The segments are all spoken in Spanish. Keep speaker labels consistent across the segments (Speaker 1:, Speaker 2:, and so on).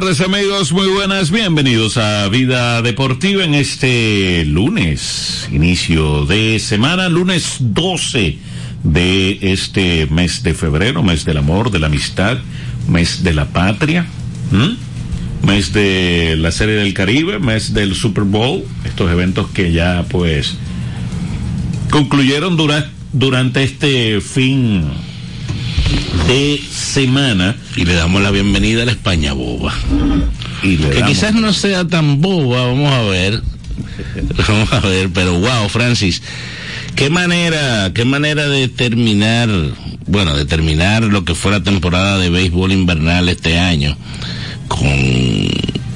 Speaker 1: tardes amigos, muy buenas, bienvenidos a Vida Deportiva en este lunes, inicio de semana, lunes 12 de este mes de febrero, mes del amor, de la amistad, mes de la patria, mes de la Serie del Caribe, mes del Super Bowl, estos eventos que ya pues concluyeron dura durante este fin de semana.
Speaker 2: Y le damos la bienvenida a la España boba. Y que quizás no sea tan boba, vamos a ver. vamos a ver, pero wow, Francis, qué manera, qué manera de terminar, bueno, de terminar lo que fue la temporada de béisbol invernal este año con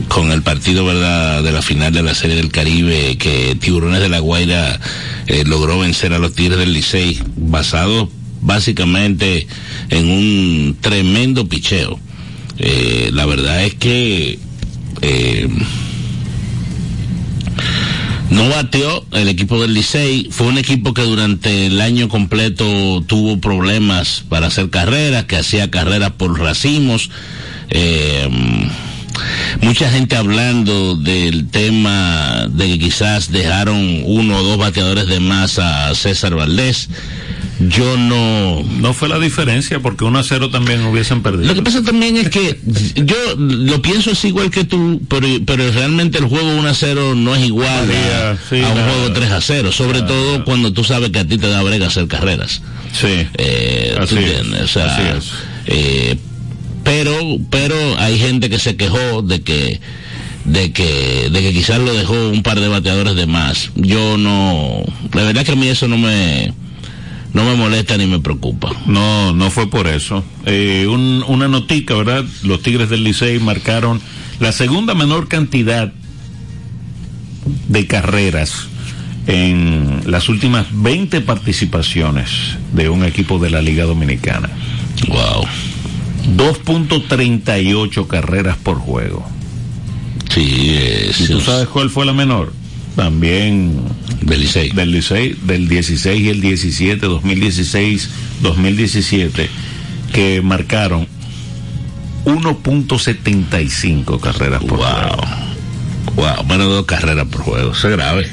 Speaker 2: con el partido verdad de la final de la Serie del Caribe que Tiburones de la Guaira eh, logró vencer a los Tigres del Licey basado básicamente en un tremendo picheo. Eh, la verdad es que eh, no bateó el equipo del Licey. Fue un equipo que durante el año completo tuvo problemas para hacer carreras, que hacía carreras por racimos. Eh, mucha gente hablando del tema de que quizás dejaron uno o dos bateadores de más a César Valdés yo no...
Speaker 1: No fue la diferencia porque 1 a 0 también hubiesen perdido.
Speaker 2: Lo que pasa también es que yo lo pienso así igual que tú, pero, pero realmente el juego 1 a 0 no es igual a, un juego 3 a 0, sobre todo cuando tú sabes que a ti te da brega hacer carreras.
Speaker 1: Sí.
Speaker 2: Eh, así, es, eh, pero, pero hay gente que se quejó de que de que de que quizás lo dejó un par de bateadores de más. Yo no, la verdad que a mí eso no me no me molesta ni me preocupa.
Speaker 1: No, no fue por eso. Eh, una notica, ¿verdad? Los Tigres del Licey marcaron la segunda menor cantidad de carreras en las últimas 20 participaciones de un equipo de la Liga Dominicana.
Speaker 2: Wow.
Speaker 1: 2.38 carreras por juego.
Speaker 2: Sí, es,
Speaker 1: ¿Y tú sabes cuál fue la menor? también
Speaker 2: del Licey.
Speaker 1: Del Licey, del 16 y el 17, 2016, 2017, que marcaron 1.75 carreras por juego.
Speaker 2: Wow, menos dos carreras por juego, eso es grave.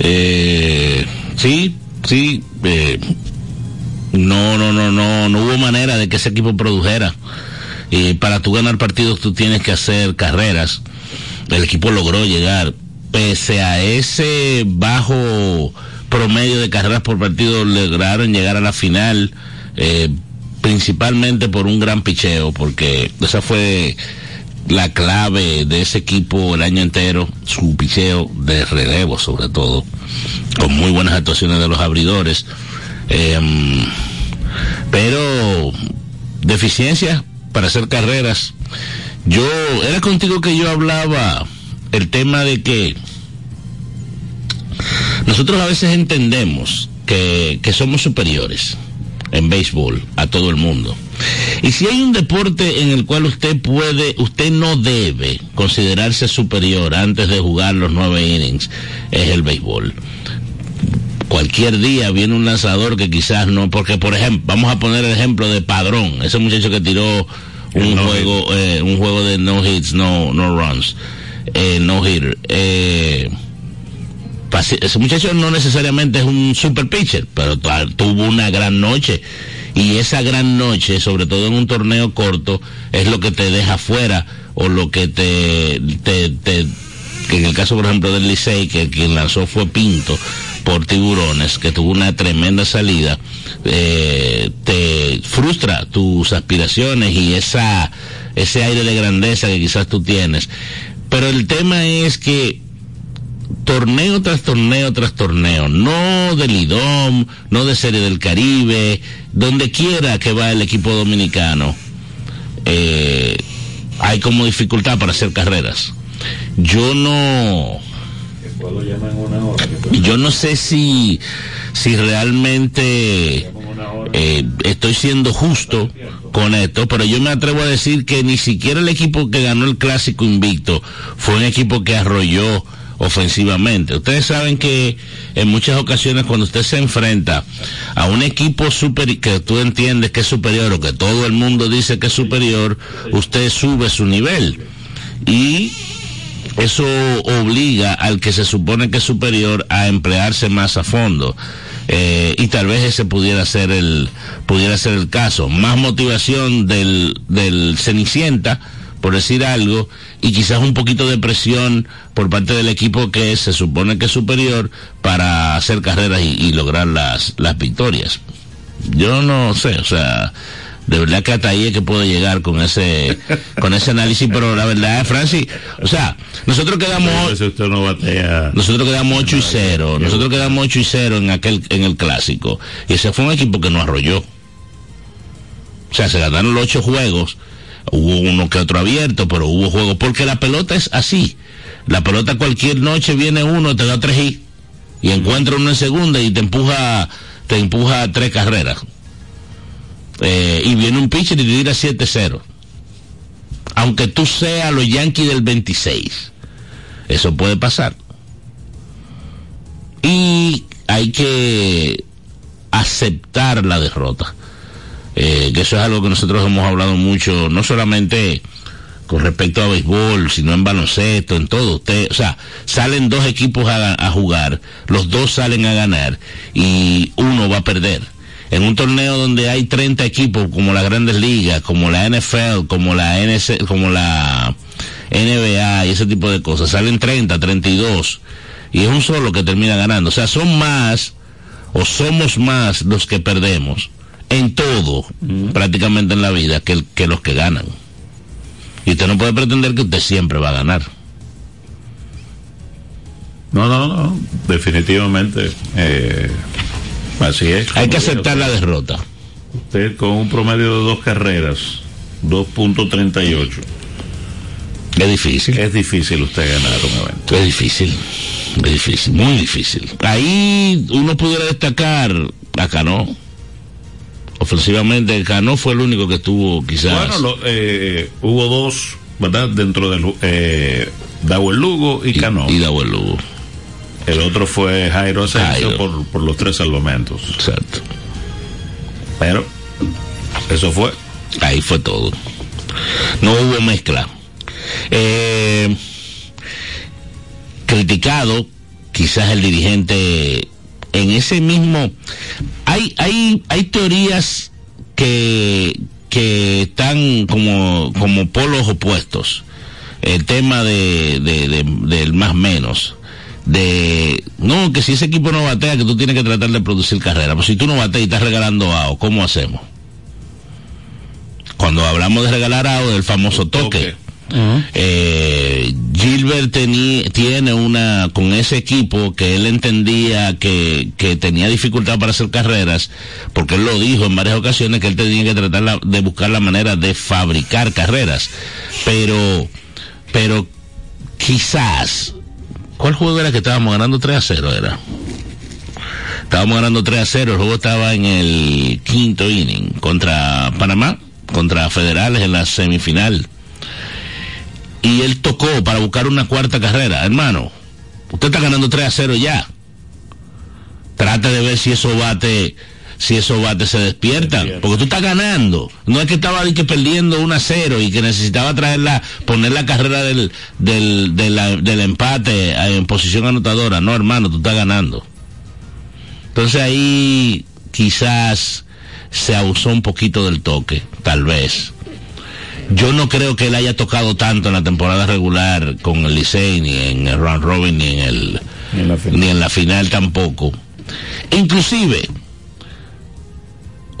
Speaker 2: Eh, sí, sí, eh, no, no, no, no, no hubo manera de que ese equipo produjera. Y para tú ganar partidos tú tienes que hacer carreras el equipo logró llegar, pese a ese bajo promedio de carreras por partido, lograron llegar a la final, eh, principalmente por un gran picheo, porque esa fue la clave de ese equipo el año entero, su picheo de relevo sobre todo, con muy buenas actuaciones de los abridores. Em, pero deficiencias para hacer carreras yo, era contigo que yo hablaba el tema de que nosotros a veces entendemos que, somos superiores en béisbol a todo el mundo. Y si hay un deporte en el cual usted puede, usted no debe considerarse superior antes de jugar los nueve innings, es el béisbol. Cualquier día viene un lanzador que quizás no, porque por ejemplo, vamos a poner el ejemplo de Padrón, ese muchacho que tiró un juego eh, un juego de no hits no no runs eh, no hitter eh, ese muchacho no necesariamente es un super pitcher pero tuvo una gran noche y esa gran noche sobre todo en un torneo corto es lo que te deja fuera o lo que te, te, te que en el caso por ejemplo del Licey que quien lanzó fue Pinto por tiburones que tuvo una tremenda salida eh, te frustra tus aspiraciones y esa, ese aire de grandeza que quizás tú tienes. Pero el tema es que torneo tras torneo tras torneo, no del IDOM, no de Serie del Caribe, donde quiera que va el equipo dominicano, eh, hay como dificultad para hacer carreras. Yo no... Yo no sé si si realmente eh, estoy siendo justo con esto, pero yo me atrevo a decir que ni siquiera el equipo que ganó el clásico invicto fue un equipo que arrolló ofensivamente. Ustedes saben que en muchas ocasiones cuando usted se enfrenta a un equipo super, que tú entiendes que es superior o que todo el mundo dice que es superior, usted sube su nivel. Y eso obliga al que se supone que es superior a emplearse más a fondo. Eh, y tal vez ese pudiera ser el pudiera ser el caso más motivación del del cenicienta por decir algo y quizás un poquito de presión por parte del equipo que se supone que es superior para hacer carreras y, y lograr las las victorias yo no sé o sea de verdad que hasta ahí es que puedo llegar con ese con ese análisis pero la verdad Francis o sea nosotros quedamos
Speaker 1: Si usted no batea.
Speaker 2: nosotros quedamos 8 y 0 nosotros quedamos 8 y 0 en aquel en el clásico y ese fue un equipo que nos arrolló. O sea se ganaron los 8 juegos hubo uno que otro abierto pero hubo juegos porque la pelota es así. La pelota cualquier noche viene uno te da 3 y y encuentra uno en segunda y te empuja te empuja a tres carreras eh, y viene un pitcher y te tira 7-0. Aunque tú seas los Yankees del 26. Eso puede pasar. Y hay que aceptar la derrota. Eh, que eso es algo que nosotros hemos hablado mucho, no solamente con respecto a béisbol, sino en baloncesto, en todo. Usted, o sea, salen dos equipos a, a jugar, los dos salen a ganar y uno va a perder en un torneo donde hay 30 equipos como las grandes ligas, como la NFL, como la NC, como la NBA y ese tipo de cosas, salen 30, 32 y es un solo que termina ganando. O sea, son más o somos más los que perdemos en todo, mm. prácticamente en la vida, que, que los que ganan. Y usted no puede pretender que usted siempre va a ganar.
Speaker 1: No, no, no, definitivamente. Eh, así es.
Speaker 2: Hay que aceptar la derrota.
Speaker 1: Usted con un promedio de dos carreras, 2.38.
Speaker 2: Es difícil.
Speaker 1: Es difícil usted ganar un evento.
Speaker 2: Es difícil. Es difícil, muy difícil. Ahí uno pudiera destacar a Cano. Ofensivamente, Cano fue el único que estuvo quizás.
Speaker 1: Bueno, lo, eh, hubo dos, ¿verdad? Dentro del eh, Dawel Lugo y,
Speaker 2: y
Speaker 1: Cano.
Speaker 2: Y Dawel Lugo.
Speaker 1: El otro fue Jairo Asensio por, por los tres salvamentos.
Speaker 2: Exacto.
Speaker 1: Pero eso fue.
Speaker 2: Ahí fue todo. No hubo mezcla. Eh, criticado, quizás el dirigente en ese mismo hay hay hay teorías que que están como como polos opuestos el tema de, de, de del más menos de no que si ese equipo no batea que tú tienes que tratar de producir carrera pues si tú no bateas y estás regalando AO ¿cómo hacemos? cuando hablamos de regalar AO del famoso toque, eh, Gilbert tení- tiene una con ese equipo que él entendía que, que tenía dificultad para hacer carreras, porque él lo dijo en varias ocasiones que él tenía que tratar la- de buscar la manera de fabricar carreras. Pero, pero quizás, ¿cuál juego era que estábamos ganando 3 a 0 era? Estábamos ganando 3 a 0, el juego estaba en el quinto inning contra Panamá, contra Federales en la semifinal y él tocó para buscar una cuarta carrera. Hermano, usted está ganando 3 a 0 ya. Trate de ver si esos bates, si esos bates se despiertan.
Speaker 1: Despierta.
Speaker 2: Porque tú estás ganando. No es que estaba que perdiendo 1 a 0 y que necesitaba traerla, poner la carrera del, del, de la- del empate en posición anotadora. No, hermano, tú estás ganando. Entonces ahí quizás se abusó un poquito del toque, tal vez. Yo no creo que él haya tocado tanto en la temporada regular con el Licey, ni en el round robin, ni en el,
Speaker 1: En la final.
Speaker 2: ni en la final tampoco. Inclusive,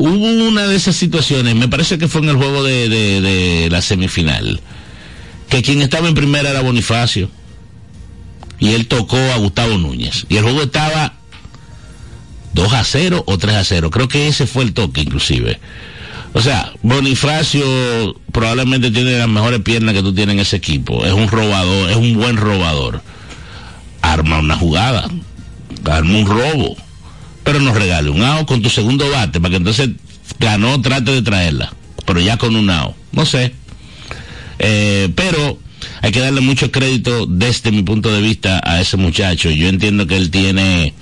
Speaker 2: hubo una de esas situaciones, me parece que fue en el juego de, de- la semifinal, que quien estaba en primera era Bonifacio, y él tocó a Gustavo Núñez, y el juego estaba 2 a 0 o 3 a 0, creo que ese fue el toque inclusive. O sea, Bonifacio probablemente tiene las mejores piernas que tú tienes en ese equipo. Es un robador, es un buen robador. Arma una jugada, arma un robo, pero nos regale un out con tu segundo bate para que entonces ganó, trate de traerla, pero ya con un out. No sé. Eh, pero hay que darle mucho crédito desde mi punto de vista a ese muchacho. Yo entiendo que él tiene,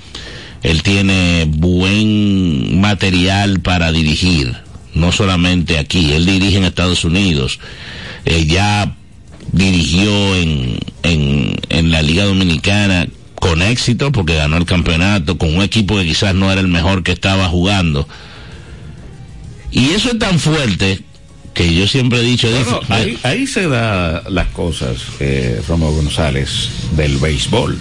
Speaker 2: él tiene buen material para dirigir, no solamente aquí, él dirige en Estados Unidos, eh, ya dirigió en, en, en la Liga Dominicana con éxito porque ganó el campeonato con un equipo que quizás no era el mejor que estaba jugando. Y eso es tan fuerte que yo siempre he dicho...
Speaker 1: Bueno, ahí, ahí, se da las cosas, eh, Romo González, del béisbol.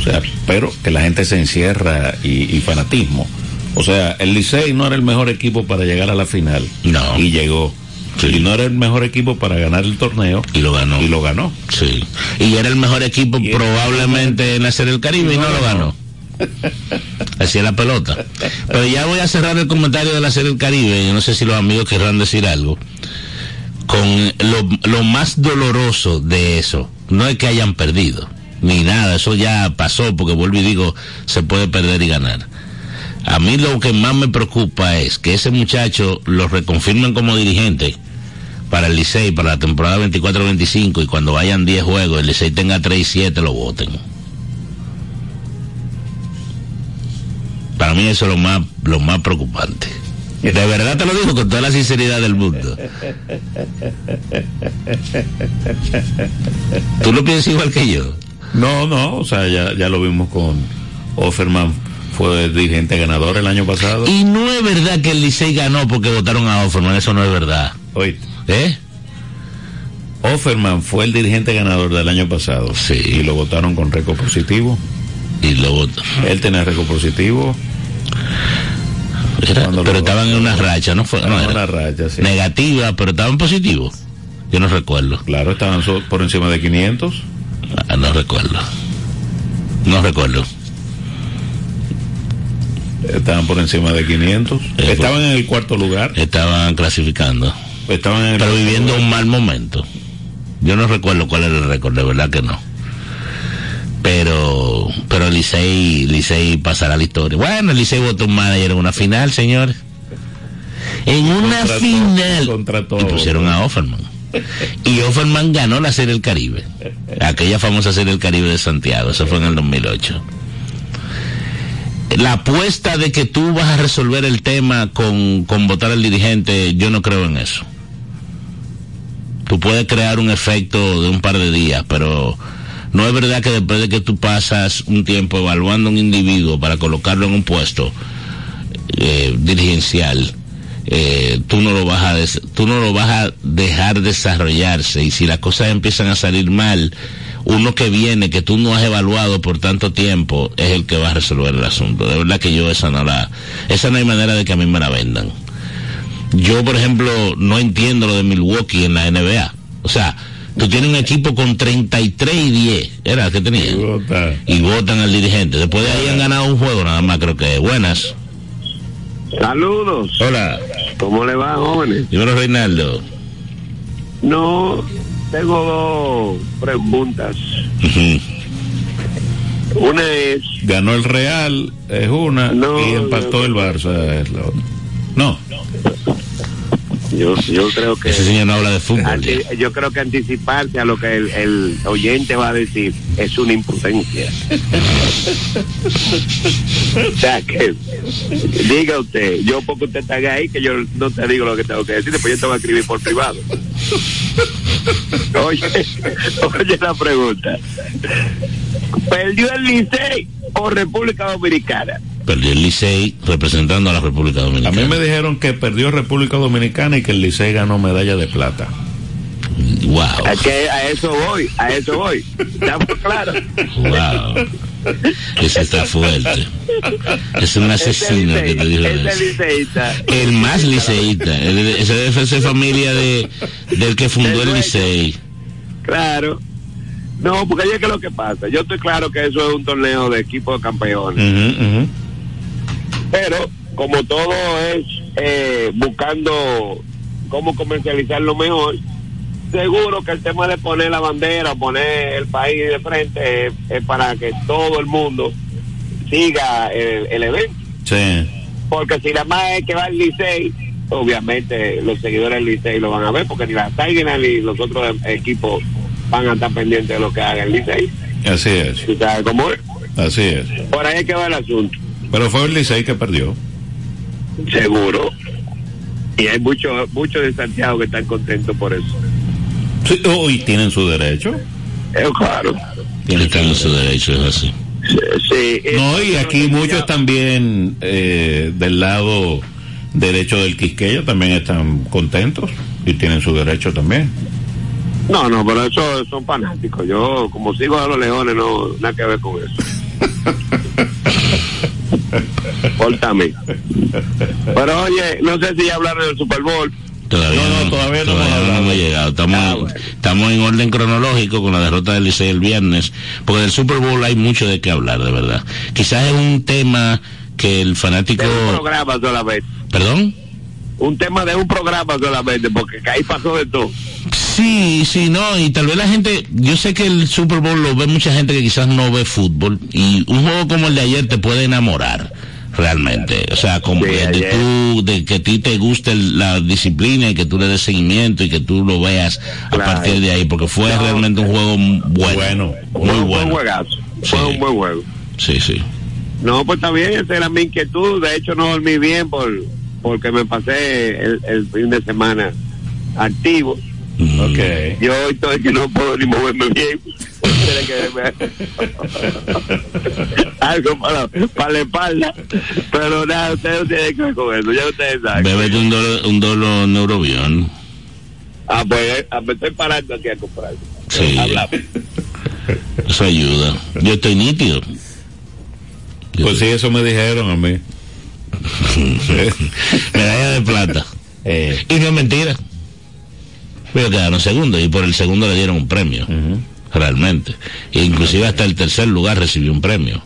Speaker 1: O sea, pero que la gente se encierra y, y fanatismo. O sea, el Licey no era el mejor equipo para llegar a la final.
Speaker 2: No.
Speaker 1: Y llegó. Sí. Y no era el mejor equipo para ganar el torneo.
Speaker 2: Y lo ganó.
Speaker 1: Y lo ganó.
Speaker 2: Sí. Y era el mejor equipo y probablemente en la Serie del Caribe y no, no lo ganó. Así es la pelota. Pero ya voy a cerrar el comentario de la Serie del Caribe. Yo no sé si los amigos querrán decir algo. Con lo, lo más doloroso de eso, no es que hayan perdido, ni nada, eso ya pasó, porque vuelvo y digo, se puede perder y ganar. A mí lo que más me preocupa es que ese muchacho lo reconfirmen como dirigente para el Licey, para la temporada 24-25, y cuando vayan 10 juegos, el Licey tenga 3 y 7, lo voten. Para mí eso es lo más, lo más preocupante. De verdad te lo digo con toda la sinceridad del mundo. ¿Tú lo piensas igual que yo?
Speaker 1: No, no, o sea, ya, ya lo vimos con Offerman fue dirigente ganador el año pasado.
Speaker 2: Y no es verdad que el Licey ganó porque votaron a Offerman, eso no es verdad.
Speaker 1: Oye.
Speaker 2: ¿Eh?
Speaker 1: Offerman fue el dirigente ganador del año pasado.
Speaker 2: Sí.
Speaker 1: Y lo votaron con récord positivo.
Speaker 2: Y lo votó.
Speaker 1: Él tenía récord positivo.
Speaker 2: Era, pero estaban en una racha, ¿no? Fue, no
Speaker 1: era una racha, sí.
Speaker 2: Negativa, pero estaban positivos. Yo no recuerdo.
Speaker 1: Claro, estaban por encima de 500.
Speaker 2: Ah, no recuerdo. No recuerdo.
Speaker 1: Estaban por encima de 500.
Speaker 2: Eh,
Speaker 1: estaban en el cuarto lugar.
Speaker 2: Estaban clasificando.
Speaker 1: Estaban en el
Speaker 2: pero viviendo lugar. un mal momento. Yo no recuerdo cuál era el récord, de verdad que no. Pero, pero Licey, Licey pasará la historia. Bueno, Licey votó un manager en una final, señores. En una final.
Speaker 1: todo, contra todo.
Speaker 2: Y pusieron a Offerman. Y Offerman ganó la Serie del Caribe. Aquella famosa Serie del Caribe de Santiago. Eso fue en el 2008 la apuesta de que tú vas a resolver el tema con, con votar al dirigente, yo no creo en eso. Tú puedes crear un efecto de un par de días, pero no es verdad que después de que tú pasas un tiempo evaluando a un individuo para colocarlo en un puesto eh, dirigencial, eh, tú no lo vas a tú no lo vas a dejar desarrollarse y si las cosas empiezan a salir mal uno que viene que tú no has evaluado por tanto tiempo es el que va a resolver el asunto. De verdad que yo esa no la, esa no hay manera de que a mí me la vendan. Yo, por ejemplo, no entiendo lo de Milwaukee en la NBA. O sea, tú tienes un equipo con 33 y 10, era que tenían.
Speaker 1: Y votan.
Speaker 2: Y votan al dirigente. Después de ahí han ganado un juego nada más, creo que. Buenas.
Speaker 3: Saludos.
Speaker 2: Hola.
Speaker 3: ¿Cómo le va, jóvenes?
Speaker 2: Dímelo, Reinaldo.
Speaker 3: No, tengo dos preguntas. Uh -huh. Una es.
Speaker 1: Ganó el Real, es una,
Speaker 3: No,
Speaker 1: y empató
Speaker 3: no.
Speaker 1: el Barça, es la otra. No,
Speaker 3: Yo, yo creo que.
Speaker 2: Ese señor no habla de fútbol.
Speaker 3: anti- yo creo que anticiparse a lo que el, el oyente va a decir es una imprudencia. o sea que diga usted, yo porque usted está ahí que yo no te digo lo que tengo que decir, después yo te voy a escribir por privado. Oye, oye la pregunta. ¿Perdió el Licey o República Dominicana?
Speaker 2: Perdió el Licey representando a la República
Speaker 1: a
Speaker 2: Dominicana.
Speaker 1: mí me dijeron que perdió República Dominicana y que el Licey ganó medalla de plata.
Speaker 2: Wow.
Speaker 3: A, que a eso voy, a eso voy. ¿Estamos claros?
Speaker 2: Wow. Ese está fuerte. Es un asesino que te dijo
Speaker 3: liceísta.
Speaker 2: El más liceísta. El- Ese debe ser familia de, del que fundó el
Speaker 3: dueño.
Speaker 2: Licey.
Speaker 3: Claro. No, porque ¿qué es lo que pasa? Yo estoy claro que eso es un torneo de equipo de campeones.
Speaker 1: Ujú.
Speaker 3: Pero, como todo es eh, buscando cómo comercializarlo mejor, seguro que el tema de poner la bandera, poner el país de frente, es, es para que todo el mundo siga el, el evento.
Speaker 1: Sí.
Speaker 3: Porque si la más es que va al Licey, obviamente los seguidores del Licey lo van a ver, porque ni las Águilas ni los otros equipos van a estar pendientes de lo que haga el Licey.
Speaker 1: Así es.
Speaker 3: ¿Tú sabes cómo es?
Speaker 1: Así es.
Speaker 3: Por ahí es que va el asunto.
Speaker 1: Pero fue el Licey que perdió.
Speaker 3: Seguro. Y hay muchos muchos de Santiago que están contentos por eso.
Speaker 1: Sí, oh, y tienen su derecho.
Speaker 3: Es claro.
Speaker 2: Tiene que en su derecho, es así.
Speaker 3: Sí, sí.
Speaker 1: No, y aquí muchos también eh, del lado derecho del Quisqueya también están contentos y tienen su derecho también.
Speaker 3: No, no, pero eso son fanáticos. Yo, como sigo a los leones, no nada que ver con eso. También. Pero oye, no sé si ya hablaron del Super Bowl.
Speaker 2: Todavía
Speaker 1: No, no, todavía no hemos
Speaker 2: llegado. Estamos,
Speaker 3: Ah, bueno.
Speaker 2: estamos en orden cronológico con la derrota del Licey el viernes, porque del Super Bowl hay mucho de qué hablar, de verdad. Quizás es un tema que el fanático...
Speaker 3: De un programa solamente.
Speaker 2: ¿Perdón?
Speaker 3: Un tema de un programa solamente, porque ahí pasó de todo.
Speaker 2: Sí, sí, no, y tal vez la gente, yo sé que el Super Bowl lo ve mucha gente que quizás no ve fútbol, y un juego como el de ayer te puede enamorar, realmente. O sea, como
Speaker 3: Sí,
Speaker 2: de, tú, de que a ti te guste el- la disciplina y que tú le des seguimiento y que tú lo veas a
Speaker 3: Claro.
Speaker 2: partir de ahí, porque fue
Speaker 3: No,
Speaker 2: realmente un juego m- bueno.
Speaker 1: Bueno,
Speaker 3: Fue
Speaker 2: muy
Speaker 3: un buen
Speaker 2: bueno.
Speaker 3: juegazo. Fue
Speaker 2: Sí.
Speaker 3: un buen juego.
Speaker 2: Sí, sí.
Speaker 3: No, pues está bien, esa era mi inquietud. De hecho, no dormí bien por porque me pasé el, el fin de semana activo.
Speaker 2: Mm.
Speaker 1: Ok.
Speaker 3: Yo hoy estoy que no puedo ni moverme bien. Algo para, para la espalda. Pero nada, ustedes no tienen que ver con eso. Ya ustedes saben.
Speaker 2: Bébete un dolo, un dolo neurobión.
Speaker 3: Ah, pues ah, me estoy parando aquí a comprar.
Speaker 2: Sí.
Speaker 3: Hablamos.
Speaker 2: Eso ayuda. Yo estoy nítido. Yo
Speaker 1: Pues sí, eso me dijeron a mí.
Speaker 2: Medalla de plata.
Speaker 1: Eh,
Speaker 2: Y no es mentira. Pero quedaron segundos y por el segundo le dieron un premio. Realmente. E inclusive hasta el tercer lugar recibió un premio.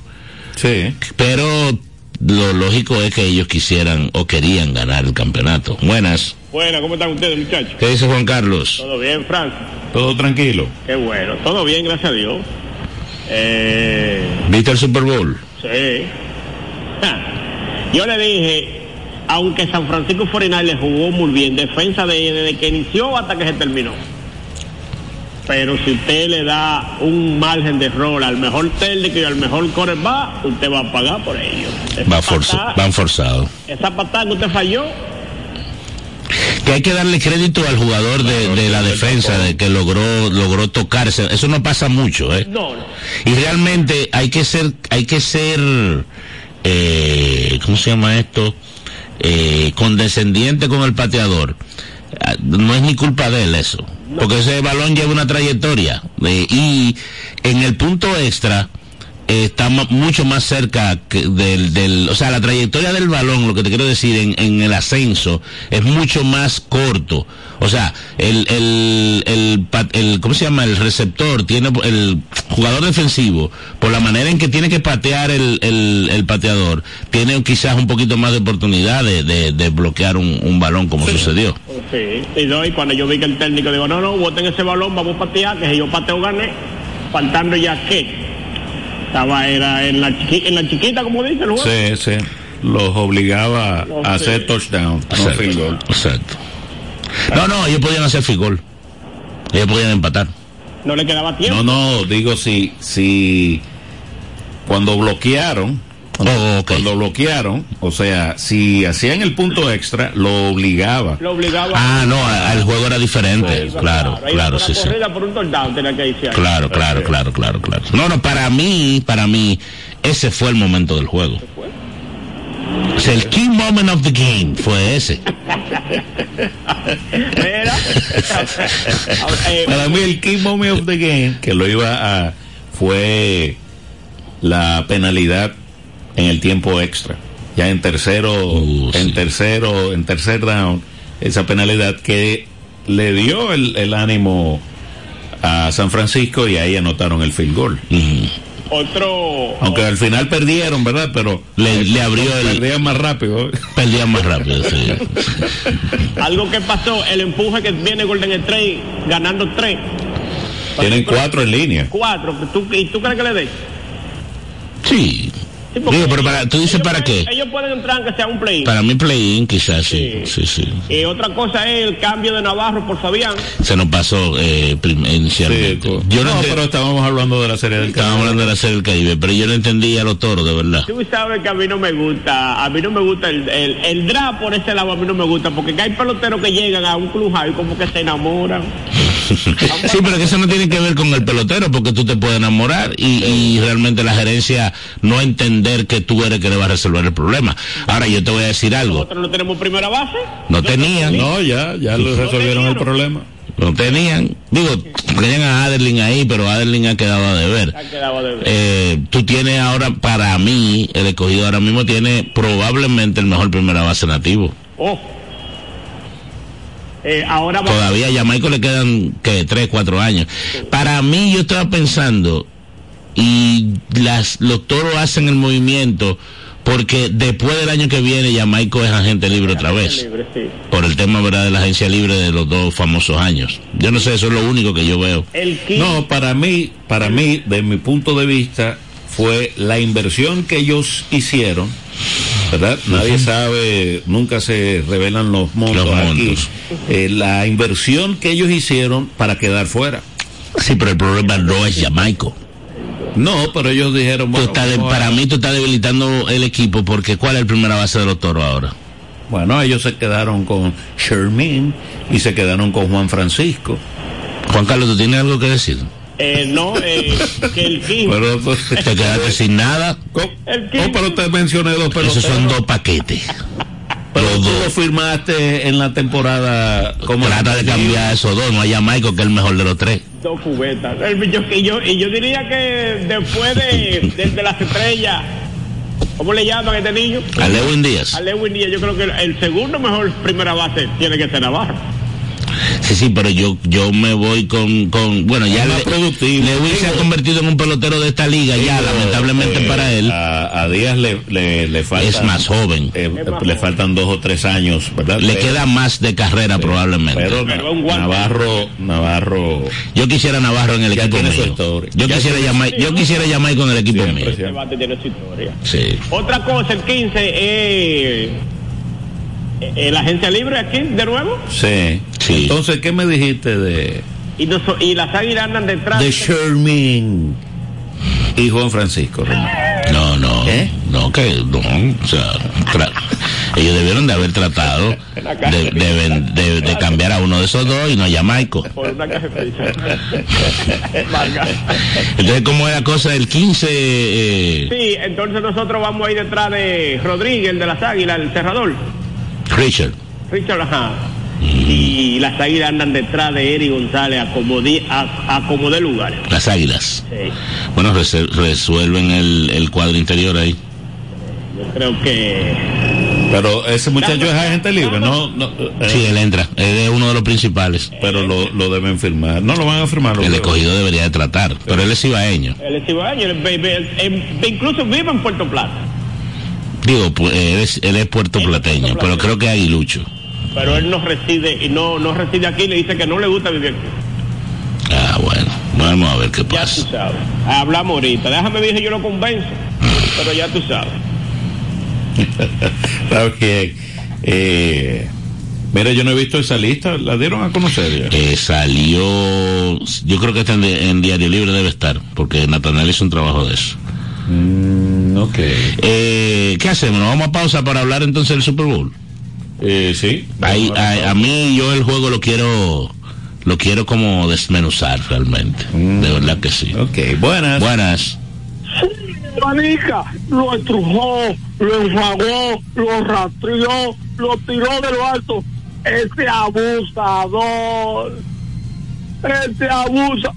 Speaker 1: sí.
Speaker 2: Pero lo lógico es que ellos quisieran o querían ganar el campeonato. Buenas.
Speaker 4: Buena, ¿cómo están ustedes, muchachos?
Speaker 2: ¿Qué dice Juan Carlos?
Speaker 4: ¿Todo bien, Frank?
Speaker 1: Todo tranquilo.
Speaker 4: Qué bueno. Todo bien, gracias a Dios. Eh,
Speaker 2: ¿Viste el Super Bowl?
Speaker 4: sí. Ja. Yo le dije, aunque San Francisco 49 le jugó muy bien, defensa de- desde que inició hasta que se terminó. Pero si usted le da un margen de error al mejor técnico y al mejor quarterback, usted va a pagar por ello.
Speaker 2: Va forza-
Speaker 4: patada-
Speaker 2: van forzados.
Speaker 4: Esa patada que usted falló,
Speaker 2: que hay que darle crédito al jugador de, de la defensa de que logró logró tocarse eso no pasa mucho eh
Speaker 4: no, no.
Speaker 2: y realmente hay que ser hay que ser eh, cómo se llama esto eh, condescendiente con el pateador Ah, no es ni culpa de él eso porque ese balón lleva una trayectoria eh, y en el punto extra eh, está mucho más cerca que del, del, o sea, la trayectoria del balón, lo que te quiero decir, en, en el ascenso, es mucho más corto. O sea, el, el, el, el, ¿cómo se llama? El receptor tiene, el jugador defensivo, por la manera en que tiene que patear el, el, el pateador, tiene quizás un poquito más de oportunidad de, de, de bloquear un, un balón como sucedió.
Speaker 4: Sí, y, no, y cuando yo vi que el técnico digo, no, no, boten ese balón, vamos a patear, que si yo pateo gané, faltando ya qué. Estaba era en la, chiqui- en la chiquita, como dice el juego.
Speaker 1: Sí, sí. Los obligaba
Speaker 4: No,
Speaker 1: a hacer
Speaker 4: sí.
Speaker 1: touchdown, no
Speaker 2: Exacto.
Speaker 1: field goal.
Speaker 2: Exacto. No, no, ellos podían hacer field goal. Ellos podían empatar.
Speaker 4: No le quedaba tiempo.
Speaker 1: No, no, digo si, si cuando bloquearon,
Speaker 2: Oh, ok.
Speaker 1: cuando bloquearon, o sea, si hacían el punto extra, lo obligaba.
Speaker 4: Lo obligaba.
Speaker 2: Ah, no, a- el juego era diferente. Claro, claro,
Speaker 4: por
Speaker 2: sí, sí.
Speaker 4: corrida por un touchdown tenía que irse ahí.
Speaker 2: Claro, claro, claro, claro, claro. No, no, para mí, para mí, ese fue el momento del juego. O sea, el key moment of the game fue ese.
Speaker 1: Para mí el key moment of the game, que lo iba a, fue la penalidad en el tiempo extra. Ya en tercero,
Speaker 2: Uh,
Speaker 1: en
Speaker 2: sí.
Speaker 1: tercero, en tercer down, esa penalidad que le dio el, el ánimo a San Francisco y ahí anotaron el field goal.
Speaker 4: Otro.
Speaker 1: Aunque al final perdieron, ¿verdad? Pero
Speaker 2: Le- le abrió el-
Speaker 1: Perdían más rápido.
Speaker 2: Perdían más rápido, sí.
Speaker 4: Algo que pasó, el empuje que viene Golden State ganando tres.
Speaker 1: Tienen cuatro en línea.
Speaker 4: Cuatro. ¿Tú, ¿Y tú crees que le dé?
Speaker 2: Sí,
Speaker 4: Sí,
Speaker 2: Digo, pero para, ¿tú dices
Speaker 4: ellos
Speaker 2: para
Speaker 4: pueden-
Speaker 2: qué?
Speaker 4: Ellos pueden entrar aunque sea un play.
Speaker 2: Para mí play-in quizás sí, sí, sí.
Speaker 4: Eh, otra cosa es el cambio de Navarro por Fabián.
Speaker 2: Se nos pasó eh, inicialmente.
Speaker 1: Sí,
Speaker 2: yo no,
Speaker 1: pero estábamos hablando de la serie del
Speaker 2: Estábamos
Speaker 1: Caribe.
Speaker 2: hablando de la serie del Caribe, pero yo no entendía a los toros, de verdad.
Speaker 4: Tú sabes que a mí no me gusta, a mí no me gusta el, el, el draft por ese lado, a mí no me gusta, porque hay peloteros que llegan a un club y como que se enamoran.
Speaker 2: Sí, pero que eso no tiene que ver con el pelotero, porque tú te puedes enamorar y, y realmente la gerencia no entender que tú eres que le va a resolver el problema. Ahora, yo te voy a decir algo.
Speaker 4: Nosotros no tenemos primera base.
Speaker 2: No tenían,
Speaker 1: No, ya, ya lo resolvieron el problema.
Speaker 2: no tenían. Digo, tenían a Adelin ahí, pero Adelin ha quedado a deber.
Speaker 4: Ha quedado de ver.
Speaker 2: Eh, tú tienes ahora, para mí, el escogido ahora mismo tiene probablemente el mejor primera base nativo.
Speaker 4: Oh. Eh, ahora va
Speaker 2: Todavía a Jamaico le quedan, que Tres, cuatro años. Para mí, yo estaba pensando, y las, los toros hacen el movimiento, porque después del año que viene, Jamaico es agente libre otra vez.
Speaker 4: libre, sí.
Speaker 2: Por el tema, ¿verdad?, de la agencia libre de los dos famosos años. Yo no sé, eso es lo único que yo veo.
Speaker 4: El
Speaker 1: No, para mí, para mí, de mi punto de vista, fue la inversión que ellos hicieron, ¿verdad? Nadie sabe, nunca se revelan los montos,
Speaker 2: Los
Speaker 1: aquí. Eh, la inversión que ellos hicieron para quedar fuera.
Speaker 2: Sí, pero el problema no es Jamaico.
Speaker 1: No, pero ellos dijeron, bueno,
Speaker 2: de- para mí tú estás debilitando el equipo porque ¿cuál es el primera base de los toros ahora?
Speaker 1: bueno, ellos se quedaron con Sherman y se quedaron con Juan Francisco.
Speaker 2: Juan Carlos, ¿tú tienes algo que decir?
Speaker 4: Eh, no, eh, que el King,
Speaker 1: Pero,
Speaker 2: Te quedaste sin nada.
Speaker 1: ¿Cómo?
Speaker 4: El que-
Speaker 1: Oh, pero te mencioné dos peloteros.
Speaker 2: Esos son dos paquetes.
Speaker 1: Pero
Speaker 2: los
Speaker 1: tú
Speaker 2: dos.
Speaker 1: lo firmaste en la temporada como
Speaker 2: Trata de cambiar esos dos, no hay Jamaico que es el mejor de los tres.
Speaker 4: dos cubetas. El- yo- y, yo, y yo diría que después de, de, de las estrellas, ¿cómo le llaman a este niño?
Speaker 2: A Lewin Díaz.
Speaker 4: A Lewin Díaz, yo creo que el, el segundo mejor primera base tiene que ser Navarro.
Speaker 2: Sí, sí, pero yo yo me voy con, con bueno, ya le,
Speaker 1: productivo.
Speaker 2: Lewin se ha convertido en un pelotero de esta liga ya, lamentablemente
Speaker 1: Eh,
Speaker 2: para él.
Speaker 1: A, a Díaz le, le, le falta.
Speaker 2: Es más joven.
Speaker 1: eh,
Speaker 4: Es más
Speaker 1: le
Speaker 4: joven.
Speaker 1: faltan dos o tres años, ¿verdad?
Speaker 2: Le
Speaker 1: Pero-
Speaker 2: queda más de carrera probablemente.
Speaker 1: Pero. Navarro, Navarro.
Speaker 2: yo quisiera Navarro en el
Speaker 1: Ya
Speaker 2: equipo
Speaker 1: tiene su
Speaker 2: mío.
Speaker 1: historia.
Speaker 2: Yo
Speaker 1: Ya
Speaker 2: quisiera llamar, yo quisiera llamar con el equipo mío.
Speaker 1: sí.
Speaker 4: Bate tiene su historia.
Speaker 2: Sí.
Speaker 4: Otra cosa, el 15 es eh, la agencia libre aquí, de nuevo.
Speaker 1: Sí.
Speaker 2: Sí.
Speaker 1: Entonces, ¿qué me dijiste de,
Speaker 4: Y, las águilas andan detrás.
Speaker 1: de Sherman y Juan Francisco? Román?
Speaker 2: No, no,
Speaker 1: ¿Eh?
Speaker 2: no, que no, o sea, tra- ellos debieron de haber tratado de, de ven- de- de cambiar a uno de esos dos y no a Jamaico.
Speaker 4: Por una caja de Marca.
Speaker 2: Entonces, ¿cómo es la cosa del 15? Eh,
Speaker 4: Sí, entonces nosotros vamos a ir detrás de Rodríguez, el de las águilas, el cerrador.
Speaker 2: Richard?
Speaker 4: Richard, ajá. Y las águilas andan detrás de Eric González a como, di- a, a como de lugar.
Speaker 2: Las águilas.
Speaker 4: Sí,
Speaker 2: Bueno, resuelven el, el cuadro interior ahí.
Speaker 4: yo creo que
Speaker 1: Pero ese muchacho es agente libre, ¿no? no eh,
Speaker 2: Sí, él entra. Él es uno de los principales.
Speaker 1: Pero lo, lo deben firmar. No lo van a firmar.
Speaker 2: El
Speaker 1: creo.
Speaker 2: escogido debería de tratar. Pero él es cibaeño,
Speaker 4: el- el- el- el- incluso vive en Puerto Plata.
Speaker 2: Digo, pues, él es, él es puertoplateño, pero creo que es aguilucho.
Speaker 4: Pero él no reside y no, no reside aquí, le dice que no le gusta vivir aquí.
Speaker 2: Ah, bueno. Vamos a ver qué
Speaker 4: Ya tú
Speaker 2: pasa.
Speaker 4: sabes. Hablamos ahorita. Déjame ver si yo lo convenzo. Pero ya tú sabes.
Speaker 1: Está bien. Eh, mira, yo no he visto esa lista. ¿La dieron a conocer ya?
Speaker 2: Eh, salió, yo creo que está en, en Diario Libre debe estar, porque Nathaniel hizo un trabajo de eso.
Speaker 1: Mm, ok.
Speaker 2: Eh, ¿Qué hacemos? ¿Nos vamos a pausa para hablar entonces del Super Bowl?
Speaker 1: Eh, sí.
Speaker 2: Ahí,
Speaker 1: a-
Speaker 2: a, mí yo el juego lo quiero, lo quiero como desmenuzar realmente.
Speaker 1: Mm.
Speaker 2: De verdad que sí.
Speaker 1: Ok, buenas.
Speaker 2: Buenas.
Speaker 5: Manica, lo estrujó, lo enfagó, lo rastreó, lo tiró de lo alto. Ese abusador, ese abusa.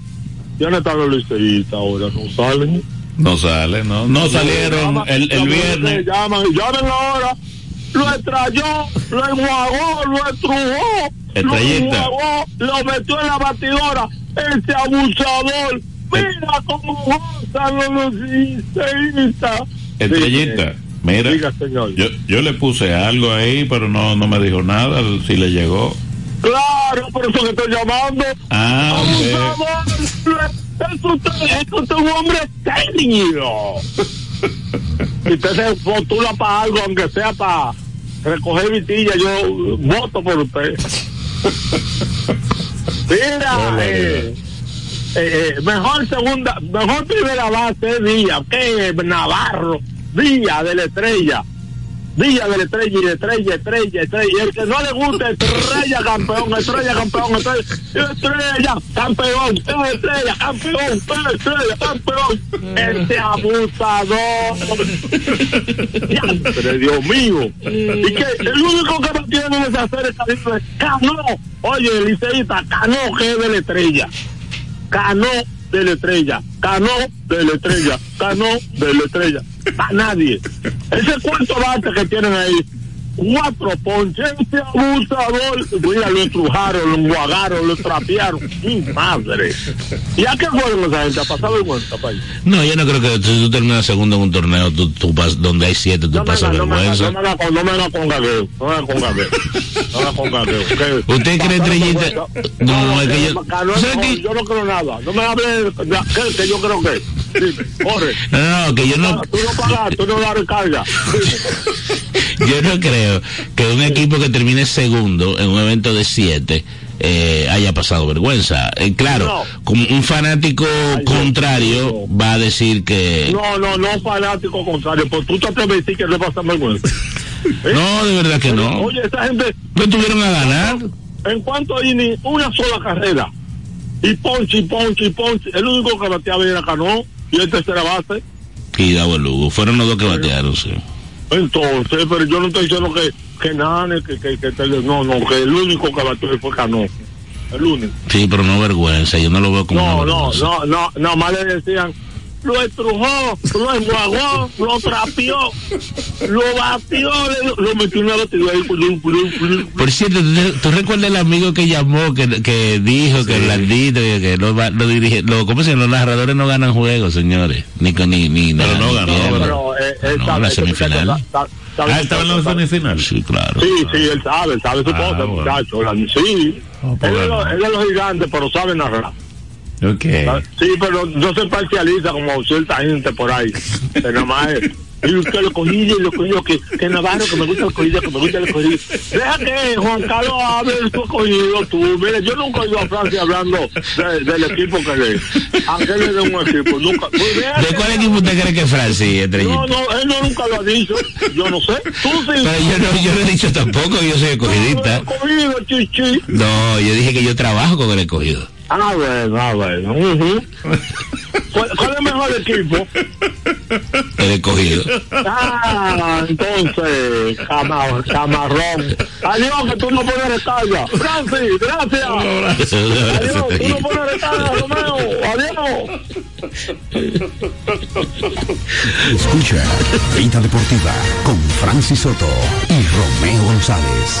Speaker 5: Ya no están los liceístas ahora, no salen.
Speaker 1: No sale, no. No salieron
Speaker 5: Llaman,
Speaker 1: el, el
Speaker 5: llaman,
Speaker 1: viernes.
Speaker 5: Llaman, llamen ahora. Lo extrayó, lo enjuagó, lo estrujó, lo enjuagó, lo metió en la batidora. Ese abusador. Mira cómo gozan los liceístas.
Speaker 1: Estrellita. Mira,
Speaker 5: Diga, señor.
Speaker 1: yo, yo le puse algo ahí, pero no, no me dijo nada si le llegó.
Speaker 5: Claro, por eso que estoy llamando.
Speaker 1: Ah.
Speaker 5: Abusador. Es usted, es usted un hombre serio. Si usted se postula para algo, aunque sea para recoger vitilla, yo voto por usted. Mira, eh, eh, mejor segunda, mejor primera base Díaz, que Navarro, Díaz de la estrella. Díaz de la estrella y estrella, estrella, estrella. El que no le gusta, estrella campeón, estrella campeón, estrella, campeón, estrella campeón, estrella campeón. Este abusador. Dios mío. Y que el único que no tiene es hacer esta lista es Cano. Oye, liceísta, Cano, que es de la estrella. Cano de la estrella, Cano de la estrella, Cano de la estrella. A nadie. Ese cuarto bate que tienen ahí, cuatro ponches, ese abusador, mira, lo estrujaron, lo enguagaron, lo trapearon. Mi madre. ¿Y a qué fueron esa gente? ¿A pasar vergüenza, país?
Speaker 2: No, yo no creo que si tú terminas segundo en un torneo, tú, tú pas- donde hay siete, tú
Speaker 5: No
Speaker 2: pasas
Speaker 5: no me
Speaker 2: vergüenza.
Speaker 5: no me haga con- no me haga con gagueo, no me haga con gagueo, no me haga con gagueo. que-
Speaker 2: ¿Usted cree estrellita? No, no, es que
Speaker 5: que
Speaker 2: yo-
Speaker 5: Cano,
Speaker 2: ¿sabe
Speaker 5: no,
Speaker 2: qué?
Speaker 5: yo no creo nada. No me hable de ¿qué, que yo creo que. Dime, corre.
Speaker 2: No, que yo no,
Speaker 5: Tú no pagas, tú no das recarga.
Speaker 2: yo no creo que un equipo que termine segundo en un evento de siete eh, haya pasado vergüenza. Eh, claro,
Speaker 5: No.
Speaker 2: como un fanático contrario va a decir que
Speaker 5: No, no, no fanático contrario, pues tú te atreves a decir que no pasa vergüenza. ¿Eh?
Speaker 2: no, de verdad que no.
Speaker 5: Oye, esa gente,
Speaker 2: No tuvieron a ganar.
Speaker 5: en cuanto hay ni una sola carrera, y ponche, y ponche, el único que bateaba era Cano, y el tercera base.
Speaker 2: Y Davo Lugo, fueron los dos que batearon, sí.
Speaker 5: Entonces, pero yo no estoy diciendo que, que Nane, que, que, que, no, no, que el único que bateó fue Cano. El único.
Speaker 2: Sí, pero no vergüenza, yo no lo veo como
Speaker 5: No, no, no, no, nada más le decían, lo estrujó, lo enguagó, lo trapió, lo batió, lo metió en una batidora.
Speaker 2: Por cierto, ¿tú, tú recuerdas el amigo que llamó, que, que dijo que Blandito, que, que los, los dirige, los, ¿cómo se llama? Los narradores no ganan juegos, señores. Ni con ni, ni
Speaker 1: Pero no ganó. ¿verdad?
Speaker 5: Pero, eh, él
Speaker 2: No,
Speaker 5: sabe,
Speaker 2: la semifinal.
Speaker 1: Ah, estaba en la semifinal.
Speaker 2: Sí, claro.
Speaker 5: Sí, sí, él sabe, él sabe su
Speaker 1: Ah,
Speaker 5: cosa,
Speaker 1: bueno.
Speaker 5: muchacho. la- Sí,
Speaker 1: Oh,
Speaker 5: él, es lo- es los gigantes, pero sabe narrar.
Speaker 1: Ok.
Speaker 5: Sí, pero no se parcializa como cierta gente por ahí. Que nada más es. Y usted lo cogí y lo que, que Navarro, que me gusta el cogido, que me gusta el cogido. Deja que Juan Carlos hable de su cogido, tú. Mire, yo nunca he ido a Francia hablando de- del equipo que le. Aunque él es de un equipo, nunca. Pues
Speaker 2: ¿De cuál equipo usted cree que es Estrellita?
Speaker 5: No, no, él no nunca lo ha dicho. Yo no sé. Tú sí.
Speaker 2: Pero yo no, yo no he dicho tampoco yo soy
Speaker 5: cogido, chichi.
Speaker 2: No, yo dije que yo trabajo con el escogido.
Speaker 5: Ah, bueno, ah, bueno. ujú. ¿Cuál, ¿Cuál es el mejor equipo?
Speaker 2: El escogido.
Speaker 5: Ah, entonces, cama- camarrón. Adiós, que tú no pones recarga. Francis, gracias. Adiós, tú no pones recarga, Romeo. Adiós.
Speaker 6: Escucha Vida Deportiva con Francis Soto y Romeo González.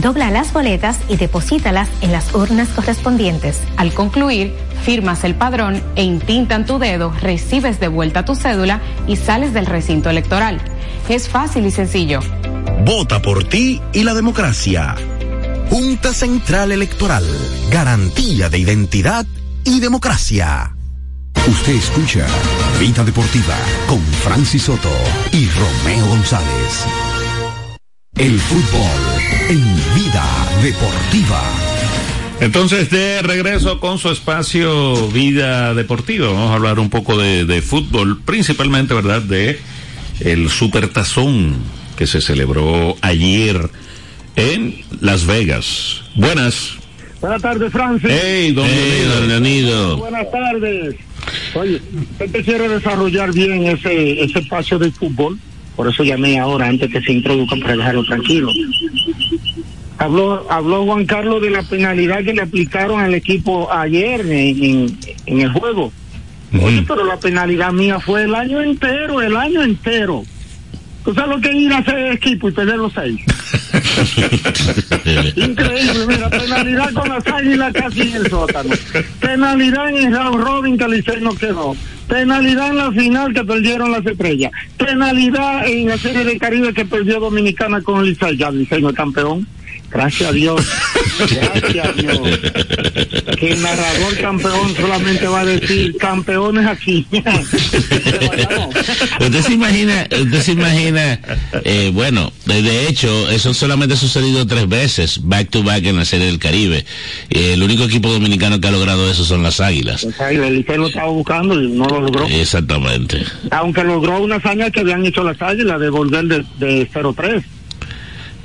Speaker 7: dobla las boletas y deposítalas en las urnas correspondientes.
Speaker 8: Al concluir, firmas el padrón e intintan tu dedo, recibes de vuelta tu cédula y sales del recinto electoral. Es fácil y sencillo.
Speaker 9: Vota por ti y la democracia. Junta Central Electoral. Garantía de identidad y democracia.
Speaker 6: Usted escucha Vida Deportiva con Francis Soto y Romeo González. El fútbol en Vida Deportiva.
Speaker 1: Entonces, de regreso con su espacio Vida Deportiva, vamos a hablar un poco de, de fútbol, principalmente, ¿verdad?, de el Supertazón que se celebró ayer en Las Vegas. Buenas.
Speaker 10: Buenas tardes, Francis.
Speaker 1: Hey, don
Speaker 2: Hey, don Leonido.
Speaker 10: Buenas tardes. Oye, usted quiere desarrollar bien ese, ese espacio del fútbol, por eso llamé ahora antes que se introduzcan para dejarlo tranquilo. Habló, habló Juan Carlos de la penalidad que le aplicaron al equipo ayer en, en, en el juego. Oye, pero la penalidad mía fue el año entero, el año entero. ¿Tú sabes lo que ir a hacer equipo y perder los seis? Increíble, mira, penalidad con las águilas casi en el sótano. Penalidad en el round robin que Licey no quedó. Penalidad en la final que perdieron las estrellas. Penalidad en la serie de Caribe que perdió Dominicana con Licey. Ya Licey no es campeón. Gracias a Dios. Gracias a Dios. Que el narrador campeón solamente va a decir campeones aquí.
Speaker 2: usted se imagina, usted se imagina, eh, bueno, de, hecho, eso solamente ha sucedido tres veces, back to back en la Serie del Caribe. Eh, el único equipo dominicano que ha logrado eso son las Águilas.
Speaker 10: O sea, el lo estaba buscando y no lo logró.
Speaker 2: Exactamente.
Speaker 10: Aunque logró una hazaña que habían hecho las águilas de volver de, de 0-3.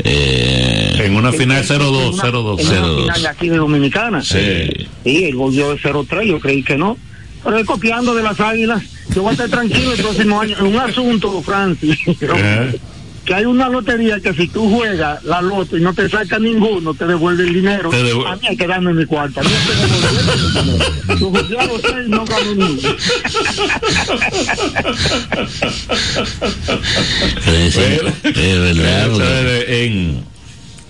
Speaker 2: Eh,
Speaker 1: En una final
Speaker 5: que-
Speaker 1: 0-2,
Speaker 5: en una-
Speaker 1: 0-2.
Speaker 5: En una
Speaker 2: 0-2.
Speaker 5: final de aquí de Dominicana.
Speaker 1: Sí.
Speaker 5: Sí, el gol dio de 0-3, yo creí que no. Pero es copiando de las águilas. Yo voy a estar tranquilo el próximo año. En un asunto, Francis,
Speaker 1: Eh.
Speaker 5: Que hay una lotería que si tú juegas la loto y no te sacas ninguno, te devuelve el dinero. A mí hay que darme mi cuarto. A mí hay que. Yo a no gané ninguno.
Speaker 2: Sí, sí, es verdad.
Speaker 1: Eso es en,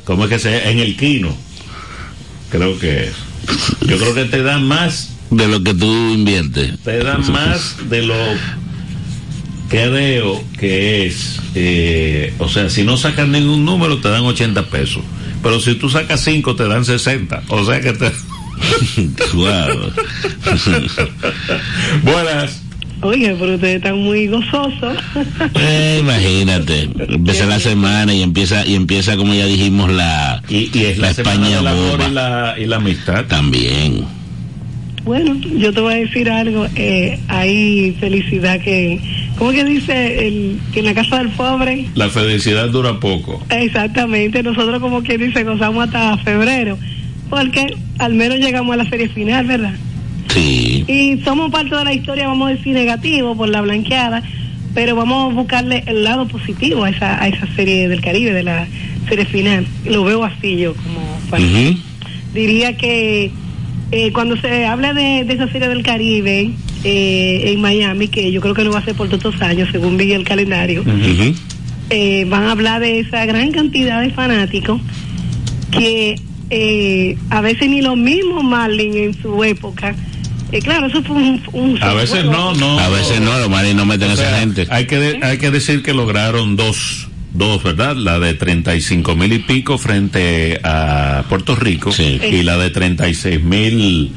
Speaker 1: ¿Cómo es que se En el Quino. Creo que es. Yo creo que te dan más,
Speaker 2: De lo que tú inviertes.
Speaker 1: te dan más de lo creo que es. eh, o sea, si no sacas ningún número, te dan 80 pesos. Pero si tú sacas 5, te dan 60. O sea que te.
Speaker 2: Claro.
Speaker 1: Buenas.
Speaker 11: Oye, pero ustedes están muy gozosos.
Speaker 2: Eh, imagínate, empieza la semana y empieza y empieza como ya dijimos la
Speaker 1: Y, y es la,
Speaker 2: la España
Speaker 1: del amor
Speaker 2: boba
Speaker 1: y la, y la amistad.
Speaker 2: también.
Speaker 11: Bueno, yo te voy a decir algo. Eh, hay felicidad que, ¿cómo que dice? El, que en la casa del pobre.
Speaker 1: La felicidad dura poco.
Speaker 11: Exactamente, nosotros como quien dice gozamos hasta febrero, porque al menos llegamos a la serie final, ¿verdad?
Speaker 2: Sí.
Speaker 11: Y somos parte de la historia, vamos a decir negativo por la blanqueada, pero vamos a buscarle el lado positivo a esa, a esa serie del Caribe, de la serie final. Lo veo así yo como.
Speaker 2: Ujú.
Speaker 11: Diría que eh, cuando se habla de, de esa serie del Caribe eh, en Miami, que yo creo que no va a ser por todos estos años, según vi el calendario, eh, van a hablar de esa gran cantidad de fanáticos que eh, a veces ni los mismos Marlin en su época. eh, claro, eso fue un. un
Speaker 1: A veces no, no.
Speaker 2: A veces no, los manes no meten
Speaker 1: O
Speaker 2: a esa gente.
Speaker 1: Hay que, de- hay que decir que lograron dos, dos, ¿verdad? La de 35 mil y pico frente a Puerto Rico
Speaker 2: Sí.
Speaker 1: y la de 36 mil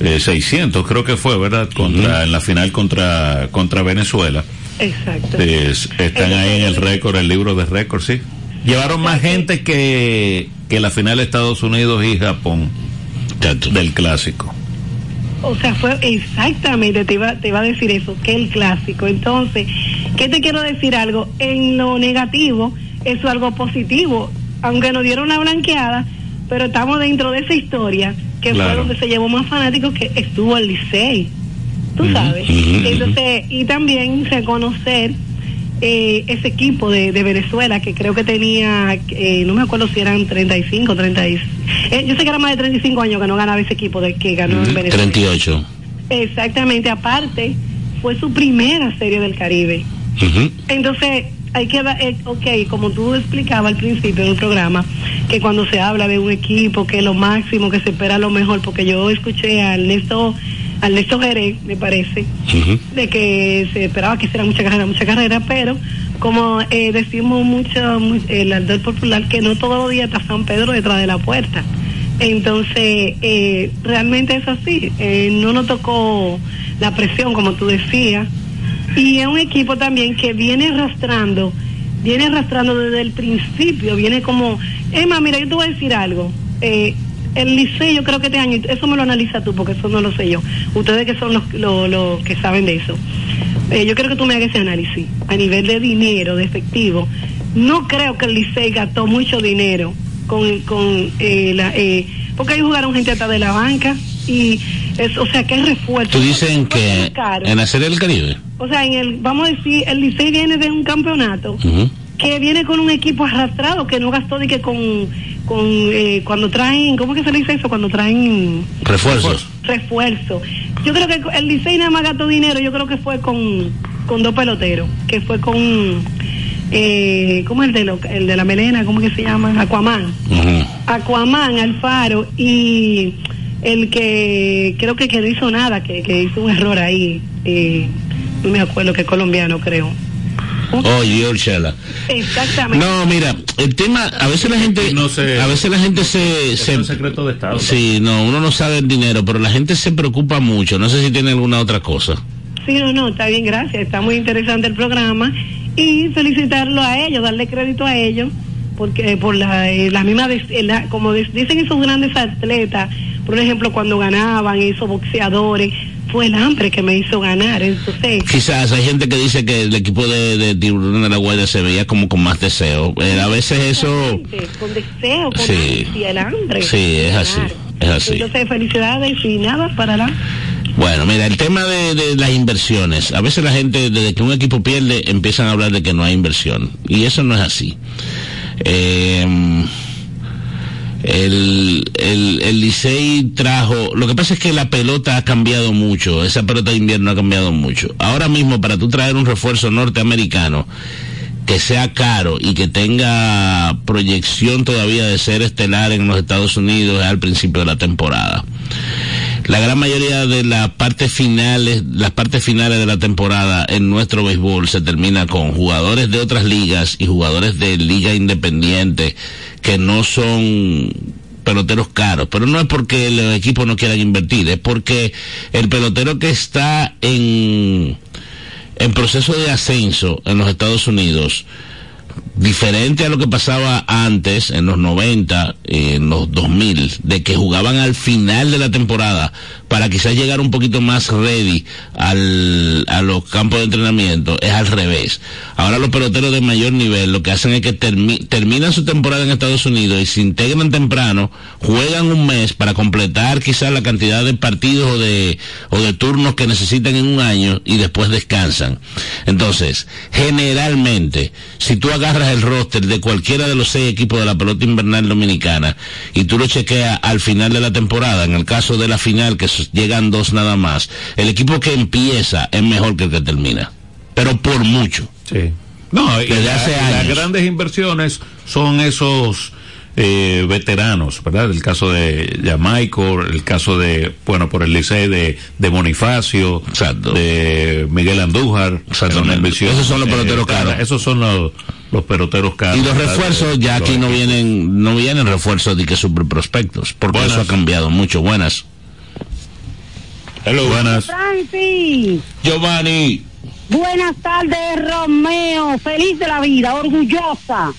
Speaker 1: eh, 600, creo que fue, ¿verdad? Contra, En la final contra, contra Venezuela.
Speaker 11: Exacto.
Speaker 1: Es- están ahí en el récord, el libro de récord, sí. Llevaron más gente que, que la final de Estados Unidos y Japón del clásico.
Speaker 11: O sea, fue exactamente, te iba, te iba a decir eso, que el clásico. Entonces, ¿qué te quiero decir algo? En lo negativo, eso es algo positivo. Aunque nos dieron una blanqueada, pero estamos dentro de esa historia, que fue donde se llevó más fanáticos que estuvo el Licey. Tú sabes. Entonces, y también reconocer eh, ese equipo de, de Venezuela que creo que tenía, eh, no me acuerdo si eran 35, 30, y- eh, yo sé que era más de 35 años que no ganaba ese equipo de que ganó en Venezuela.
Speaker 2: 38.
Speaker 11: Exactamente, aparte, fue su primera serie del Caribe. Entonces, hay que eh, ok, como tú explicabas al principio del programa, que cuando se habla de un equipo, que lo máximo, que se espera lo mejor, porque yo escuché a Ernesto, a Ernesto Jerez, me parece, de que se esperaba que hiciera mucha carrera, mucha carrera, pero como eh, decimos mucho, mu- el ardor popular, que no todos los días está San Pedro detrás de la puerta. Entonces, eh, realmente es así, eh, no nos tocó la presión, como tú decías, y es un equipo también que viene arrastrando, viene arrastrando desde el principio, viene como, Emma, mira, yo te voy a decir algo, eh, el liceo yo creo que este año, eso me lo analiza tú, porque eso no lo sé yo, ustedes que son los, los, los que saben de eso, eh, yo creo que tú me hagas ese análisis, a nivel de dinero, de efectivo, no creo que el liceo gastó mucho dinero con, con eh, la, eh, porque ahí jugaron gente hasta de la banca, y, es, o sea, que es refuerzo.
Speaker 2: Tú dices en
Speaker 11: Fue muy
Speaker 2: que en la serie del Caribe.
Speaker 11: O sea, en el, vamos a decir, el Licey viene de un campeonato que viene con un equipo arrastrado que no gastó de que con, con eh, cuando traen, ¿cómo que se le dice eso? Cuando traen
Speaker 2: Refuerzos.
Speaker 11: refuerzo. Yo creo que el Licey nada más gastó dinero, yo creo que fue con, con dos peloteros, que fue con, eh, ¿cómo es el de, lo- el de la melena? ¿Cómo que se llama? Aquaman. Aquaman, Alfaro y el que creo que, que no hizo nada, que, que hizo un error ahí, eh, no me acuerdo que colombiano creo.
Speaker 2: Oh, Giorgela.
Speaker 11: Exactamente.
Speaker 2: No, mira, el tema, a veces la gente,
Speaker 1: No sé.
Speaker 2: a veces la gente se,
Speaker 1: es secreto de Estado.
Speaker 2: sí, no, uno no sabe el dinero, pero la gente se preocupa mucho. No sé si tiene alguna otra cosa.
Speaker 11: Sí, no, no, está bien, gracias. Está muy interesante el programa y felicitarlo a ellos, darle crédito a ellos, porque por la, eh, la misma, des- eh, la- como des- dicen esos grandes atletas, por ejemplo, cuando ganaban esos boxeadores,
Speaker 12: fue el hambre que me hizo ganar. Entonces,
Speaker 2: Quizás hay gente que dice que el equipo de, de Tiburón de la Guardia se veía como con más deseo. Eh, a veces eso...
Speaker 12: con deseo, con
Speaker 2: Sí.
Speaker 12: ansia, el hambre.
Speaker 2: Sí, es así, es así.
Speaker 12: Entonces, felicidades y nada para la.
Speaker 2: Bueno, mira, el tema de, de las inversiones. A veces la gente, desde que un equipo pierde, empiezan a hablar de que no hay inversión. Y eso no es así. Eh, el, el, el Licey trajo, lo que pasa es que la pelota ha cambiado mucho, esa pelota de invierno ha cambiado mucho. Ahora mismo para tú traer un refuerzo norteamericano que sea caro y que tenga proyección todavía de ser estelar en los Estados Unidos al principio de la temporada. La gran mayoría de las partes finales, las partes finales de la temporada en nuestro béisbol se termina con jugadores de otras ligas y jugadores de liga independiente que no son peloteros caros, pero no es porque los equipos no quieran invertir, es porque el pelotero que está en en proceso de ascenso en los Estados Unidos, diferente a lo que pasaba antes, en los 90, en los 2000, de que jugaban al final de la temporada para quizás llegar un poquito más ready al, a los campos de entrenamiento, es al revés. Ahora los peloteros de mayor nivel lo que hacen es que termi- terminan su temporada en Estados Unidos y se integran temprano, juegan un mes para completar quizás la cantidad de partidos o de, o de turnos que necesitan en un año y después descansan. Entonces, generalmente, si tú agarras el roster de cualquiera de los seis equipos de la pelota invernal dominicana y tú lo chequeas al final de la temporada, en el caso de la final que llegan dos nada más, el equipo que empieza es mejor que el que termina. Pero por mucho.
Speaker 1: Sí. No, y
Speaker 2: Desde
Speaker 1: la-
Speaker 2: hace
Speaker 1: y las
Speaker 2: años.
Speaker 1: grandes inversiones son esos eh, veteranos, ¿verdad? El caso de Jamaico, el caso de, bueno, por el Licey de, de Bonifacio, de Miguel Andújar. Inversión,
Speaker 2: Esos son los
Speaker 1: eh,
Speaker 2: peloteros caros.
Speaker 1: Esos son los, los peloteros caros.
Speaker 2: Y los refuerzos ya aquí no vienen, no vienen refuerzos de que super prospectos, porque
Speaker 1: Buenas.
Speaker 2: eso ha cambiado mucho. Buenas. Hello.
Speaker 1: Buenas.
Speaker 12: Francis,
Speaker 2: Giovanni.
Speaker 12: buenas tardes, Romeo. Feliz de la vida, orgullosa.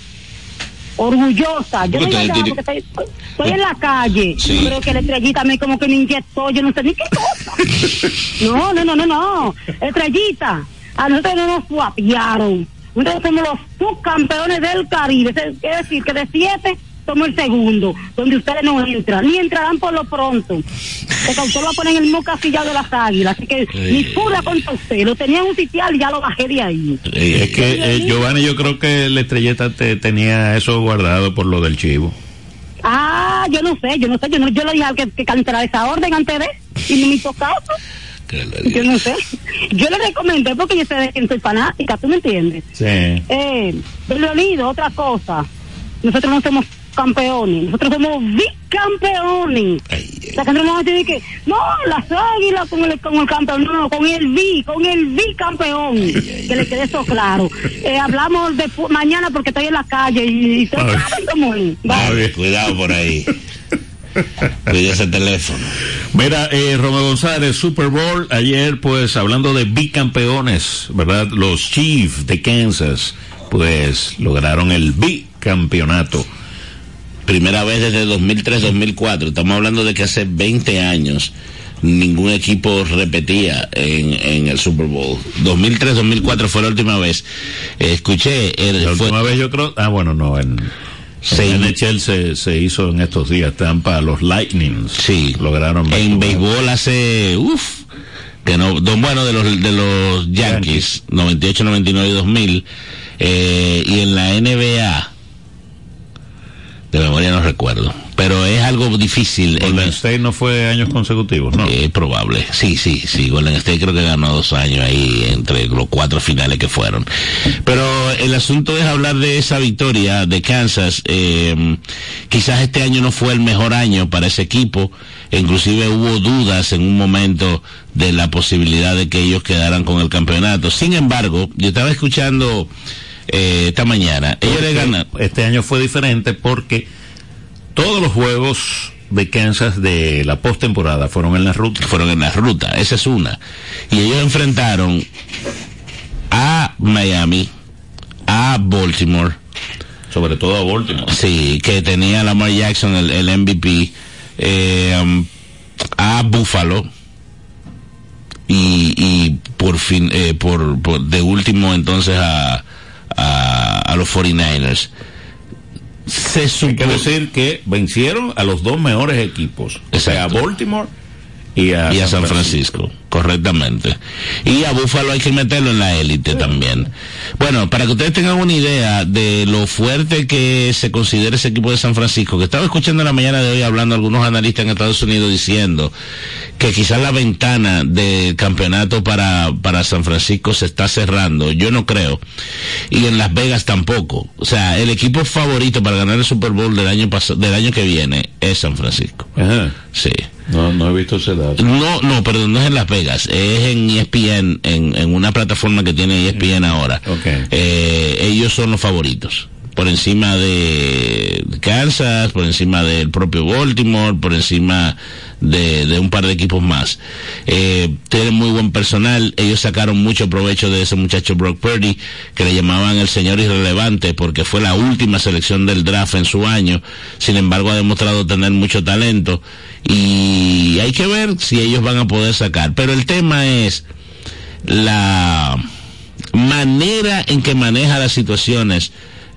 Speaker 12: Orgullosa. Yo
Speaker 2: ¿Por
Speaker 12: no
Speaker 2: tiene-
Speaker 12: porque estoy, estoy en la calle.
Speaker 2: Sí.
Speaker 12: Pero que la estrellita me como que me inyectó, yo no sé ni qué cosa. No, no, no, no, no. Estrellita, a nosotros no nos suapiaron. Nosotros somos los subcampeones del Caribe. Es es decir, que de siete somos el segundo, donde ustedes no entran, ni entrarán por lo pronto. Porque usted lo va a poner en el mismo casillado de las águilas. Así que ni fura contra usted. Lo tenían un sitial y ya lo bajé de ahí.
Speaker 1: Es que eh, Giovanni, yo creo que la estrelleta te, tenía eso guardado por lo del chivo.
Speaker 12: Ah, yo no sé, yo no sé, yo, no, yo le dije al que, que cancelara esa orden antes de, y no me caso. Yo no sé. Yo le recomendé porque yo sé de quién soy fanática, ¿tú me entiendes?
Speaker 1: Sí.
Speaker 12: Eh, Leonido, otra cosa. Nosotros no somos campeones, nosotros somos bicampeones. La gente no va a decir que, no, las águilas con el, con el campeón, no, con el bi, con el bicampeón. Que le quede eso claro. Eh, hablamos de mañana porque estoy en la calle y, y
Speaker 2: Cuidado por ahí. Cuida ese teléfono.
Speaker 1: Mira, eh, Romeo González, Super Bowl, ayer pues hablando de bicampeones, ¿verdad? Los Chiefs de Kansas, pues lograron el bicampeonato.
Speaker 2: Primera vez desde 2003-2004. Estamos hablando de que hace 20 años ningún equipo repetía en, en el Super Bowl. 2003-2004 fue la última vez. Escuché. el-
Speaker 1: La
Speaker 2: fue-
Speaker 1: última vez yo creo, ah bueno, no, en,
Speaker 2: Sí.
Speaker 1: en NHL se, se hizo en estos días, Tampa, los Lightnings.
Speaker 2: Sí.
Speaker 1: Lograron.
Speaker 2: en béisbol hace uff que no do- bueno de los de los Yankees 98 99 y 2000 eh, y en la NBA de memoria no recuerdo. Pero es algo difícil. En
Speaker 1: Golden State no fue años consecutivos, ¿no?
Speaker 2: es probable. Sí sí sí. Golden State creo que ganó dos años ahí entre los cuatro finales que fueron. Pero el asunto es hablar de esa victoria de Kansas. Eh, quizás este año no fue el mejor año para ese equipo. Inclusive hubo dudas en un momento de la posibilidad de que ellos quedaran con el campeonato. Sin embargo yo estaba escuchando eh, esta mañana ellos le ganan
Speaker 1: Este año fue diferente porque todos los juegos de Kansas de la postemporada fueron en la ruta.
Speaker 2: fueron en la ruta, esa es una. Y ellos enfrentaron a Miami, a Baltimore.
Speaker 1: Sobre todo a Baltimore.
Speaker 2: Sí, que tenía Lamar Jackson, el, el MVP, eh, um, a Buffalo, y, y por fin, eh, por, por, de último entonces a, a, a los 49ers. Se
Speaker 1: Hay
Speaker 2: supo,
Speaker 1: que decir que vencieron a los dos mejores equipos, o sea, a
Speaker 2: Exacto.
Speaker 1: Baltimore y a,
Speaker 2: y a San Francisco, correctamente. Y a Buffalo hay que meterlo en la élite también. Bueno, para que ustedes tengan una idea de lo fuerte que se considera ese equipo de San Francisco, que estaba escuchando en la mañana de hoy hablando algunos analistas en Estados Unidos diciendo que quizás la ventana del campeonato para, para San Francisco se está cerrando. Yo no creo. Y en Las Vegas tampoco. O sea, el equipo favorito para ganar el Super Bowl del año del año que viene es San Francisco.
Speaker 1: Ajá.
Speaker 2: Sí.
Speaker 1: No, no he visto ese dato.
Speaker 2: No, no, perdón, no es en Las Vegas, es en ESPN, en, en una plataforma que tiene ESPN ahora.
Speaker 1: Ok.
Speaker 2: Eh, ellos son los favoritos. Por encima de Kansas, por encima del propio Baltimore, por encima de, un par de equipos más. Eh, tienen muy buen personal. Ellos sacaron mucho provecho de ese muchacho Brock Purdy, que le llamaban el señor irrelevante, porque fue la última selección del draft en su año. Sin embargo, ha demostrado tener mucho talento. Y hay que ver si ellos van a poder sacar. Pero el tema es la manera en que maneja las situaciones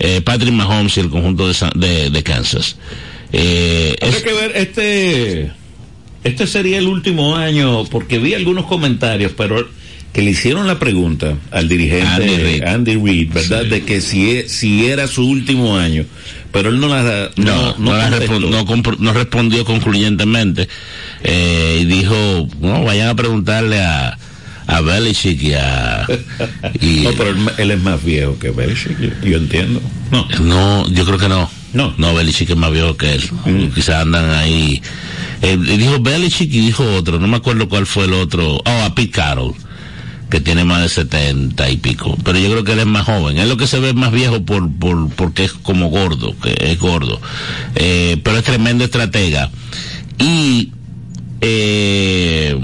Speaker 2: eh, Patrick Mahomes y el conjunto de, de, de Kansas. Eh, es-
Speaker 1: que ver, este, este sería el último año, porque vi algunos comentarios, pero que le hicieron la pregunta al dirigente
Speaker 2: Andy Reid.
Speaker 1: Andy Reid, ¿verdad? De que si, e- si era su último año, pero él no la
Speaker 2: no, no, la no no respondió concluyentemente eh, y dijo, no, vayan a preguntarle a, a Belichick y a... y-
Speaker 1: No, pero él, él es más viejo que Belichick, yo, yo entiendo. No,
Speaker 2: No, yo creo que no.
Speaker 1: No.
Speaker 2: No, Belichick es más viejo que él. Quizás andan ahí. Eh, dijo Belichick y dijo otro. No me acuerdo cuál fue el otro. Oh, a Pete Carroll. Que tiene más de 70 y pico. Pero yo creo que él es más joven. Él lo que se ve más viejo por, por, porque es como gordo. Que es gordo. Eh, pero es tremendo estratega. Y, eh,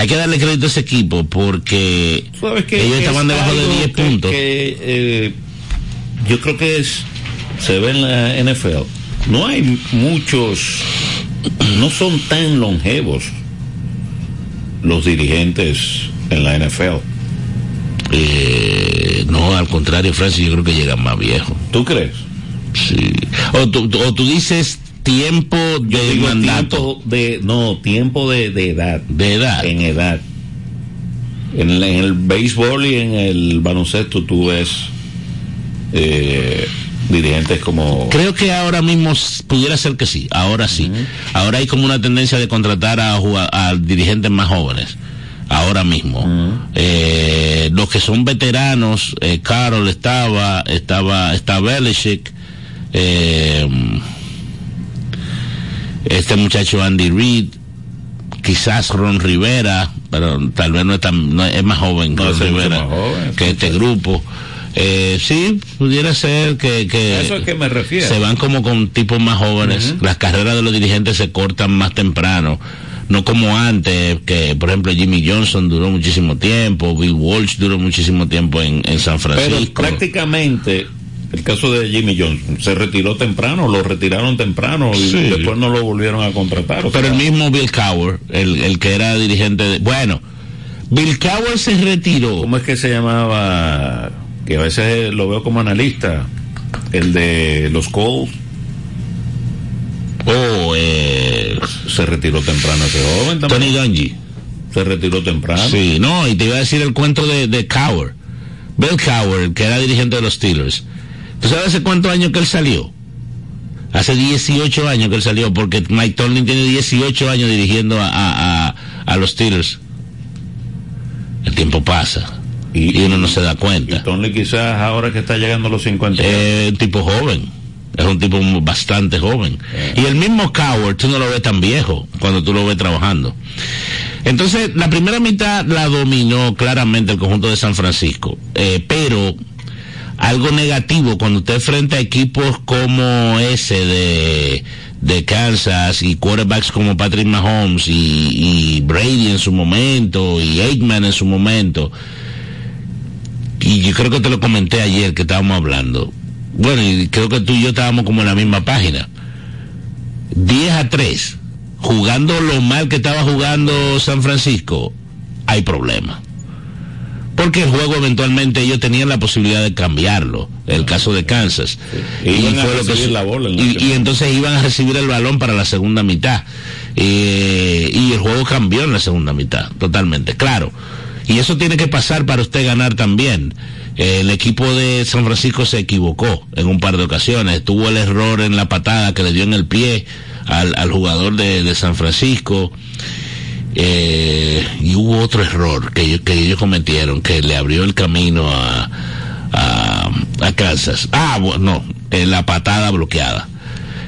Speaker 2: hay que darle crédito a ese equipo porque ellos
Speaker 1: Es
Speaker 2: estaban debajo de
Speaker 1: algo
Speaker 2: 10
Speaker 1: que-
Speaker 2: puntos.
Speaker 1: que, eh, yo creo que es se ve en la NFL. No hay muchos, no son tan longevos los dirigentes en la NFL.
Speaker 2: Eh, no, al contrario, Francis, yo creo que llegan más viejos.
Speaker 1: ¿Tú crees?
Speaker 2: Sí. O tú- o tú dices tiempo
Speaker 1: Yo
Speaker 2: de
Speaker 1: digo
Speaker 2: mandato.
Speaker 1: tiempo de, no, tiempo de, de edad.
Speaker 2: De edad.
Speaker 1: En edad. En, el- en el béisbol y en el baloncesto tú ves eh, dirigentes como
Speaker 2: Creo que ahora mismo pudiera ser que sí, ahora sí. Ahora hay como una tendencia de contratar a, a dirigentes más jóvenes. Ahora mismo. Eh, los que son veteranos, eh, Carol estaba, estaba, está Belichick, eh, este muchacho Andy Reid, quizás Ron Rivera, pero tal vez no es tan, no es, más joven
Speaker 1: No,
Speaker 2: Ron Rivera
Speaker 1: joven,
Speaker 2: que este grupo. Eh, sí, pudiera ser que, que
Speaker 1: A eso es que me refiero.
Speaker 2: se van como con tipos más jóvenes. Las carreras de los dirigentes se cortan más temprano. No como antes, que por ejemplo Jimmy Johnson duró muchísimo tiempo, Bill Walsh duró muchísimo tiempo en, en San
Speaker 1: Pero
Speaker 2: Francisco.
Speaker 1: prácticamente el caso de Jimmy Johnson se retiró temprano, lo retiraron temprano y
Speaker 2: Sí.
Speaker 1: después no lo volvieron a contratar.
Speaker 2: Pero
Speaker 1: sea,
Speaker 2: el mismo Bill Cowher, el, el que era dirigente de... Bueno, Bill Cowher se retiró.
Speaker 1: ¿Cómo es que se llamaba? Que a veces lo veo como analista. El de los Colts
Speaker 2: Oh, eh,
Speaker 1: se retiró temprano ese joven también.
Speaker 2: Tony Dungy.
Speaker 1: Se retiró temprano.
Speaker 2: Sí, no, y te iba a decir el cuento de, de Cowher. Bill Cowher, que era dirigente de los Steelers. ¿Tú sabes hace cuántos años que él salió? Hace 18 años que él salió, porque Mike Tomlin tiene 18 años dirigiendo a, a, a, a los Steelers. El tiempo pasa. Y, uno no se da cuenta.
Speaker 1: Y Tony quizás ahora que está llegando a los 50.
Speaker 2: Es un tipo joven. Es un tipo bastante joven. Y el mismo Coward, tú no lo ves tan viejo cuando tú lo ves trabajando. Entonces, la primera mitad la dominó claramente el conjunto de San Francisco. Eh, pero algo negativo cuando usted frente a equipos como ese de, de Kansas y quarterbacks como Patrick Mahomes y, Brady en su momento y Aikman en su momento. Y yo creo que te lo comenté ayer que estábamos hablando. Bueno, y creo que tú y yo estábamos como en la misma página. 10 a 3. Jugando lo mal que estaba jugando San Francisco. hay problema. Porque el juego eventualmente ellos tenían la posibilidad de cambiarlo, el caso de Kansas.
Speaker 1: Y iban a
Speaker 2: fue lo que
Speaker 1: recibir
Speaker 2: su-
Speaker 1: la bola en la
Speaker 2: y-
Speaker 1: última.
Speaker 2: y entonces iban a recibir el balón para la segunda mitad. Eh, y el juego cambió en la segunda mitad, totalmente, claro. Y eso tiene que pasar para usted ganar también. Eh, el equipo de San Francisco se equivocó en un par de ocasiones. Tuvo el error en la patada que le dio en el pie al, al jugador de, de San Francisco. Eh, y hubo otro error que, ellos- cometieron que le abrió el camino a, a, Kansas. Ah, bueno, eh, la patada bloqueada.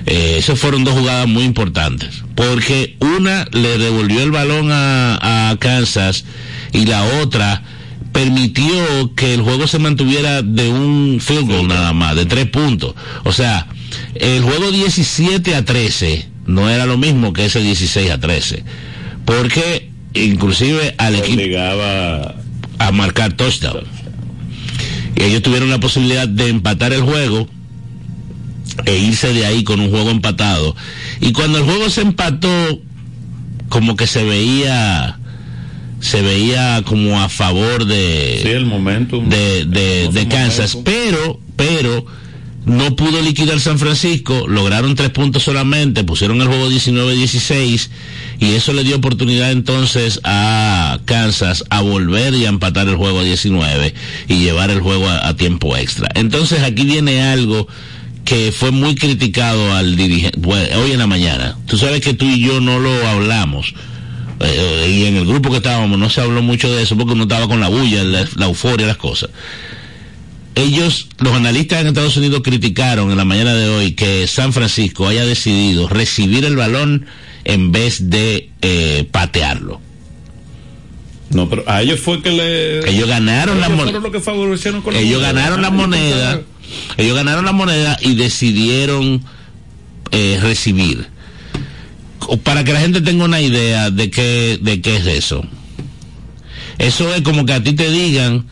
Speaker 2: Eh, esas fueron dos jugadas muy importantes. Porque una le devolvió el balón a, a Kansas y la otra permitió que el juego se mantuviera de un field goal nada más, de tres puntos. O sea, el juego 17 a 13 no era lo mismo que ese 16 a 13. Porque inclusive al equipo
Speaker 1: Obligaba
Speaker 2: a marcar touchdown. Y ellos tuvieron la posibilidad de empatar el juego e irse de ahí con un juego empatado. Y cuando el juego se empató, como que se veía se veía como a favor de
Speaker 1: sí, el momentum.
Speaker 2: de, de, de Kansas, pero, pero no pudo liquidar San Francisco, lograron tres puntos solamente, pusieron el juego 19-16 y eso le dio oportunidad entonces a Kansas a volver y a empatar el juego a 19 y llevar el juego a, tiempo extra. Entonces aquí viene algo que fue muy criticado al dirigente, hoy en la mañana. Tú sabes que tú y yo no lo hablamos. Eh, y en el grupo que estábamos no se habló mucho de eso porque uno estaba con la bulla, la, la euforia, las cosas. Ellos, los analistas en Estados Unidos criticaron en la mañana de hoy que San Francisco haya decidido recibir el balón en vez de eh, patearlo.
Speaker 1: No, pero a ellos fue que le.
Speaker 2: Ellos ganaron la
Speaker 1: ellos
Speaker 2: moneda.
Speaker 1: la
Speaker 2: Ellos
Speaker 1: moneda.
Speaker 2: ganaron la moneda. Ellos ganaron la moneda y decidieron eh, recibir. Para que la gente tenga una idea de qué, de qué es eso. Eso es como que a ti te digan,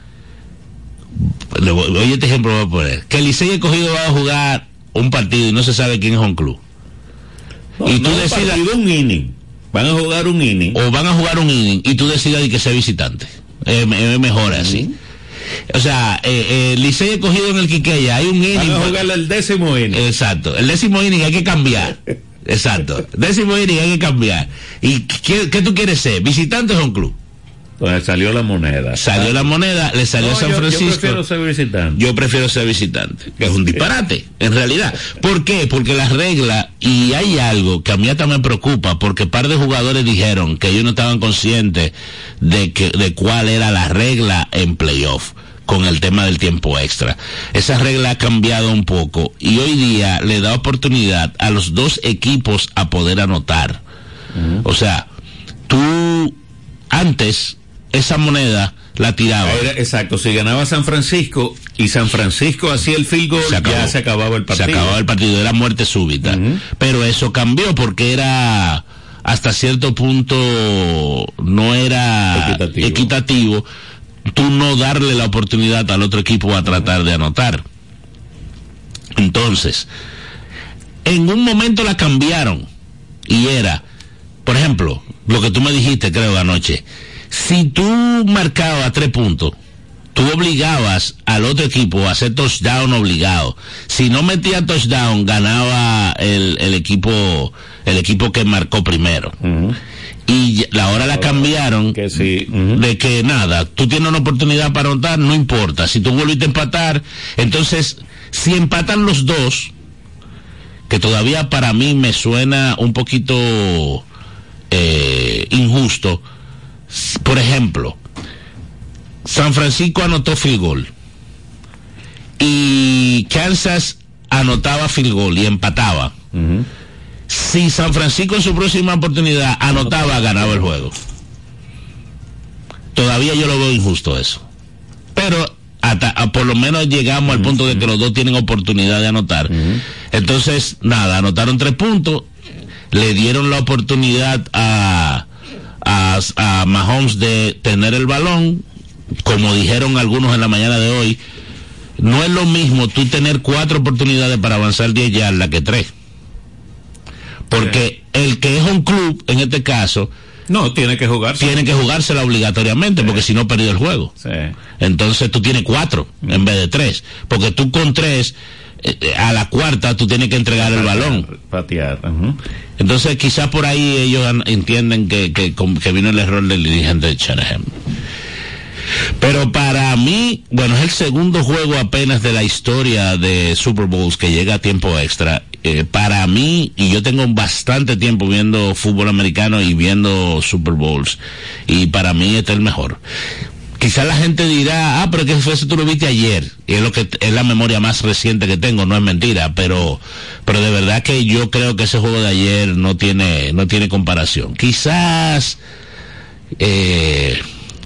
Speaker 2: oye este ejemplo voy a poner, que el Licey escogido va a jugar un partido y no se sabe quién es un club.
Speaker 1: No,
Speaker 2: y tú
Speaker 1: no,
Speaker 2: decidas,
Speaker 1: un inning. Van a jugar un inning.
Speaker 2: o van a jugar un inning y tú decidas de que sea visitante. Es es mejor así. O sea, eh, eh, Licey escogido en el Quiqueya, hay un inning.
Speaker 1: Van a jugar el décimo inning.
Speaker 2: Exacto. El décimo inning hay que cambiar. Exacto. Décimo inning hay que cambiar. ¿Y qué, qué tú quieres ser? ¿Visitante o un club?
Speaker 1: Entonces salió la moneda.
Speaker 2: Salió la moneda, le salió
Speaker 1: No,
Speaker 2: a San Francisco.
Speaker 1: Yo prefiero ser visitante.
Speaker 2: Yo prefiero ser visitante, que es un disparate, en realidad. ¿Por qué? Porque las reglas, y hay algo que a mí hasta me preocupa, porque par de jugadores dijeron que ellos no estaban conscientes de que, de cuál era la regla en playoff con el tema del tiempo extra. Esa regla ha cambiado un poco y hoy día le da oportunidad a los dos equipos a poder anotar. O sea, tú antes esa moneda la tirabas.
Speaker 1: Era- exacto, si ganaba San Francisco y San Francisco hacía el field goal,
Speaker 2: Se acabó.
Speaker 1: ya se acababa el partido.
Speaker 2: Se acababa el partido, era muerte súbita. Pero eso cambió porque era hasta cierto punto no era
Speaker 1: Equitativo.
Speaker 2: equitativo tú no darle la oportunidad al otro equipo a tratar de anotar. Entonces, en un momento la cambiaron y era, por ejemplo, lo que tú me dijiste creo anoche, si tú marcabas tres puntos, tú obligabas al otro equipo a hacer touchdown obligado. Si no metía touchdown, ganaba el, el equipo, el equipo que marcó primero. Y la hora la cambiaron
Speaker 1: Que sí.
Speaker 2: de que nada, tú tienes una oportunidad para anotar, no importa. Si tú volviste a empatar, entonces, si empatan los dos, que todavía para mí me suena un poquito eh, injusto, por ejemplo, San Francisco anotó field goal y Kansas anotaba field goal y empataba. Si San Francisco en su próxima oportunidad anotaba, ganaba el juego. Todavía yo lo veo injusto eso. Pero hasta a- por lo menos llegamos al punto de que los dos tienen oportunidad de anotar. Entonces, nada, anotaron tres puntos, le dieron la oportunidad a, a, a Mahomes de tener el balón, como dijeron algunos en la mañana de hoy, no es lo mismo tú tener cuatro oportunidades para avanzar 10 yardas que tres. Porque el que es un club, en este caso,
Speaker 1: No, tiene que jugarse.
Speaker 2: Tiene que jugársela obligatoriamente, porque si no perdió el juego.
Speaker 1: Sí.
Speaker 2: Entonces tú tienes cuatro en vez de tres. Porque tú con tres, a la cuarta tú tienes que entregar el balón.
Speaker 1: Patear.
Speaker 2: Entonces quizás por ahí ellos entienden que, que, que vino el error del dirigente de Shanahan. Pero para mí, bueno, es el segundo juego apenas de la historia de Super Bowls que llega a tiempo extra. Eh, para mí, y yo tengo bastante tiempo viendo fútbol americano y viendo Super Bowls, y para mí este es el mejor. Quizás la gente dirá, ah, pero que fue eso tú lo viste ayer, y es lo que es la memoria más reciente que tengo, no es mentira, pero, pero de verdad que yo creo que ese juego de ayer no tiene, no tiene comparación. Quizás, eh,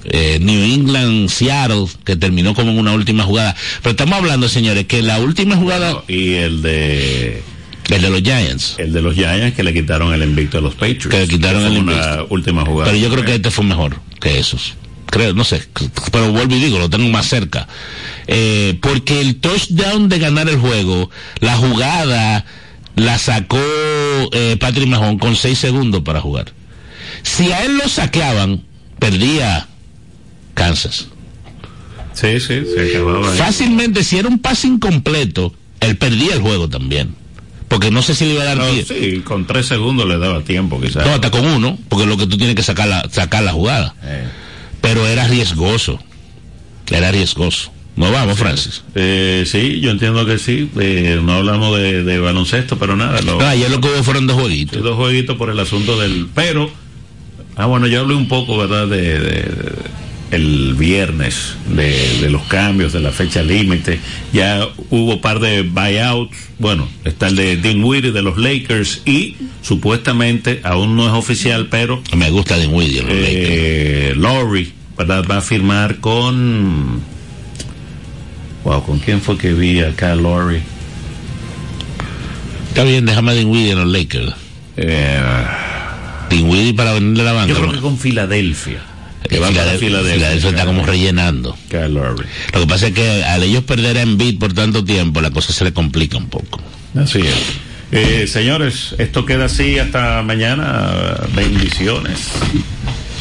Speaker 2: eh, New England, Seattle, que terminó como en una última jugada. Pero estamos hablando, señores, que la última jugada...
Speaker 1: Y el de...
Speaker 2: El de los Giants.
Speaker 1: El de los Giants que le quitaron el invicto a los Patriots.
Speaker 2: Que le quitaron el
Speaker 1: una
Speaker 2: invicto.
Speaker 1: última jugada.
Speaker 2: Pero yo creo que este fue mejor que esos. Creo, no sé. Pero vuelvo y digo, lo tengo más cerca. Eh, porque el touchdown de ganar el juego, la jugada la sacó eh, Patrick Mahon con seis segundos para jugar. Si a él lo saqueaban, perdía Kansas.
Speaker 1: Sí, sí, se acababa ahí.
Speaker 2: Fácilmente, si era un pase incompleto, él perdía el juego también. Porque no sé si le iba a dar
Speaker 1: No,
Speaker 2: tiempo.
Speaker 1: sí, con tres segundos le daba tiempo quizás.
Speaker 2: No, hasta con uno, porque lo que tú tienes que sacar la, sacar la jugada.
Speaker 1: Eh.
Speaker 2: Pero era riesgoso. Era riesgoso. No vamos, Francis.
Speaker 1: Eh, sí, yo entiendo que sí. Eh, no hablamos de, de baloncesto, pero nada. Lo,
Speaker 2: No, ayer lo que hubo fueron dos jueguitos.
Speaker 1: Dos jueguitos por el asunto del. Pero. Ah, bueno, yo hablé un poco, ¿verdad? De. de- de- el viernes de, de los cambios de la fecha límite ya hubo par de buyouts bueno está el de Dean Weedy de los Lakers y supuestamente aún no es oficial pero
Speaker 2: Me gusta Dinwiddie, los Lakers.
Speaker 1: eh, Lowry ¿verdad? va a firmar con wow con quién fue que vi acá Lowry
Speaker 2: Está bien, déjame a Dinwiddie en los Lakers.
Speaker 1: eh,
Speaker 2: Dinwiddie para venirle la banda.
Speaker 1: yo creo
Speaker 2: ¿no?
Speaker 1: que con Filadelfia
Speaker 2: Que
Speaker 1: que va para
Speaker 2: Filadelfia, está como rellenando. Lo que pasa es que al ellos perder a Embiid por tanto tiempo, la cosa se le complica un poco.
Speaker 1: Así es. Eh, señores, esto queda así hasta mañana. Bendiciones.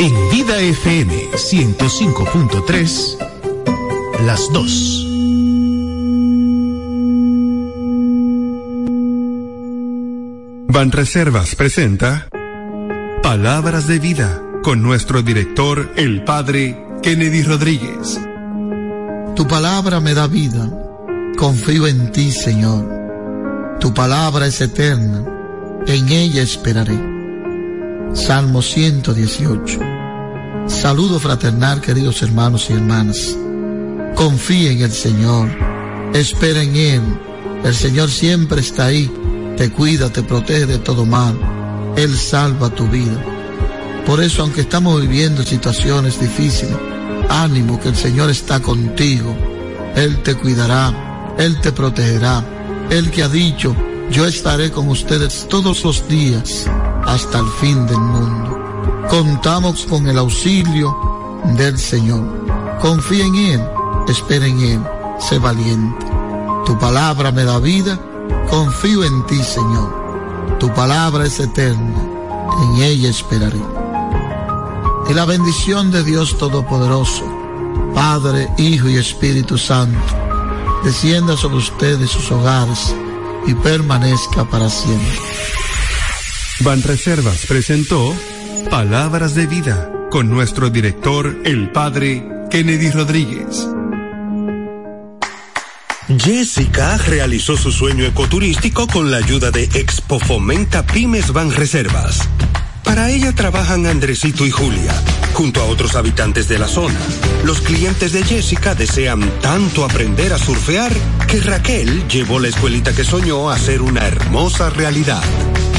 Speaker 13: En Vida FM 105.3, las dos.
Speaker 14: Banreservas presenta Palabras de Vida con nuestro director, el Padre Kennedy Rodríguez.
Speaker 15: Tu palabra me da vida. Confío en ti, Señor. Tu palabra es eterna. En ella esperaré. Salmo 118. Saludo fraternal, queridos hermanos y hermanas. Confía en el Señor. Espera en Él. El Señor siempre está ahí. Te cuida, te protege de todo mal. Él salva tu vida. Por eso, aunque estamos viviendo situaciones difíciles, ánimo que el Señor está contigo. Él te cuidará, Él te protegerá. Él que ha dicho, yo estaré con ustedes todos los días hasta el fin del mundo. Contamos con el auxilio del Señor. Confía en Él, espera en Él, sé valiente. Tu palabra me da vida, confío en ti, Señor. Tu palabra es eterna, en ella esperaré. Y la bendición de Dios Todopoderoso, Padre, Hijo y Espíritu Santo, descienda sobre ustedes sus hogares y permanezca para siempre.
Speaker 14: Banreservas presentó Palabras de Vida con nuestro director, el Padre Kennedy Rodríguez.
Speaker 16: Jessica realizó su sueño ecoturístico con la ayuda de Expo Fomenta Pymes Banreservas. Para ella trabajan Andresito y Julia, junto a otros habitantes de la zona. Los clientes de Jessica desean tanto aprender a surfear que Raquel llevó la escuelita que soñó a ser una hermosa realidad.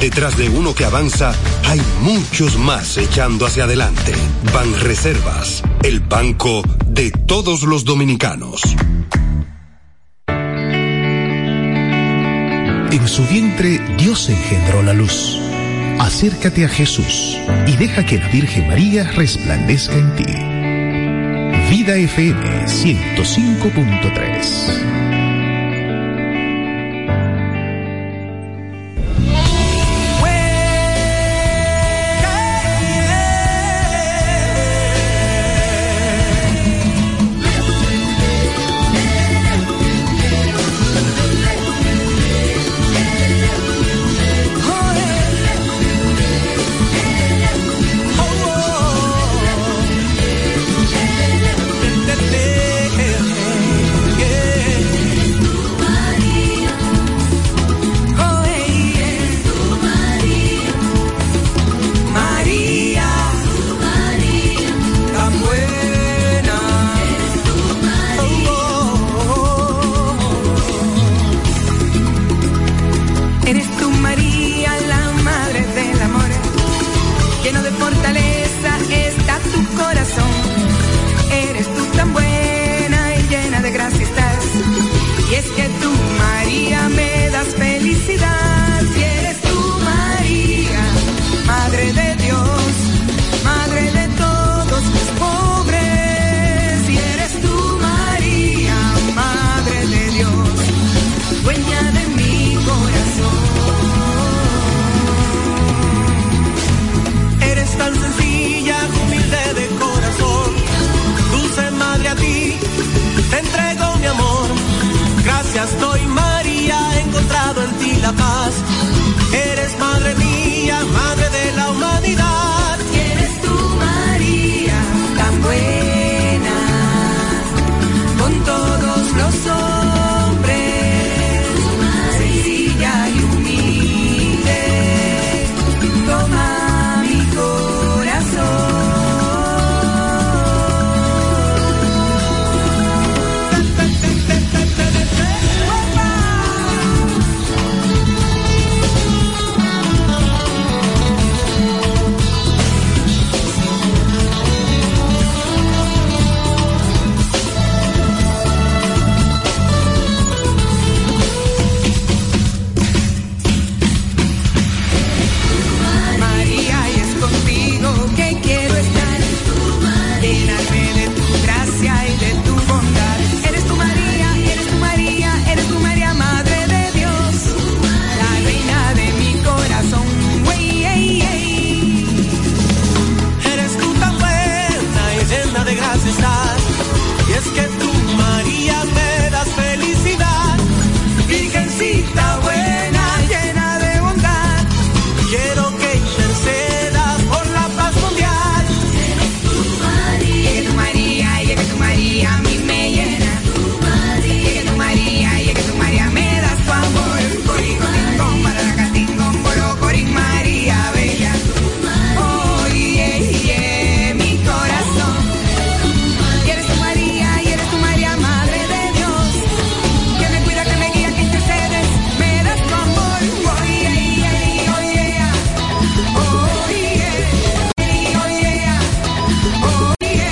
Speaker 16: Detrás de uno que avanza, hay muchos más echando hacia adelante. Banreservas, el banco de todos los dominicanos.
Speaker 13: En su vientre Dios engendró la luz. Acércate a Jesús y deja que la Virgen María resplandezca en ti. Vida FM 105.3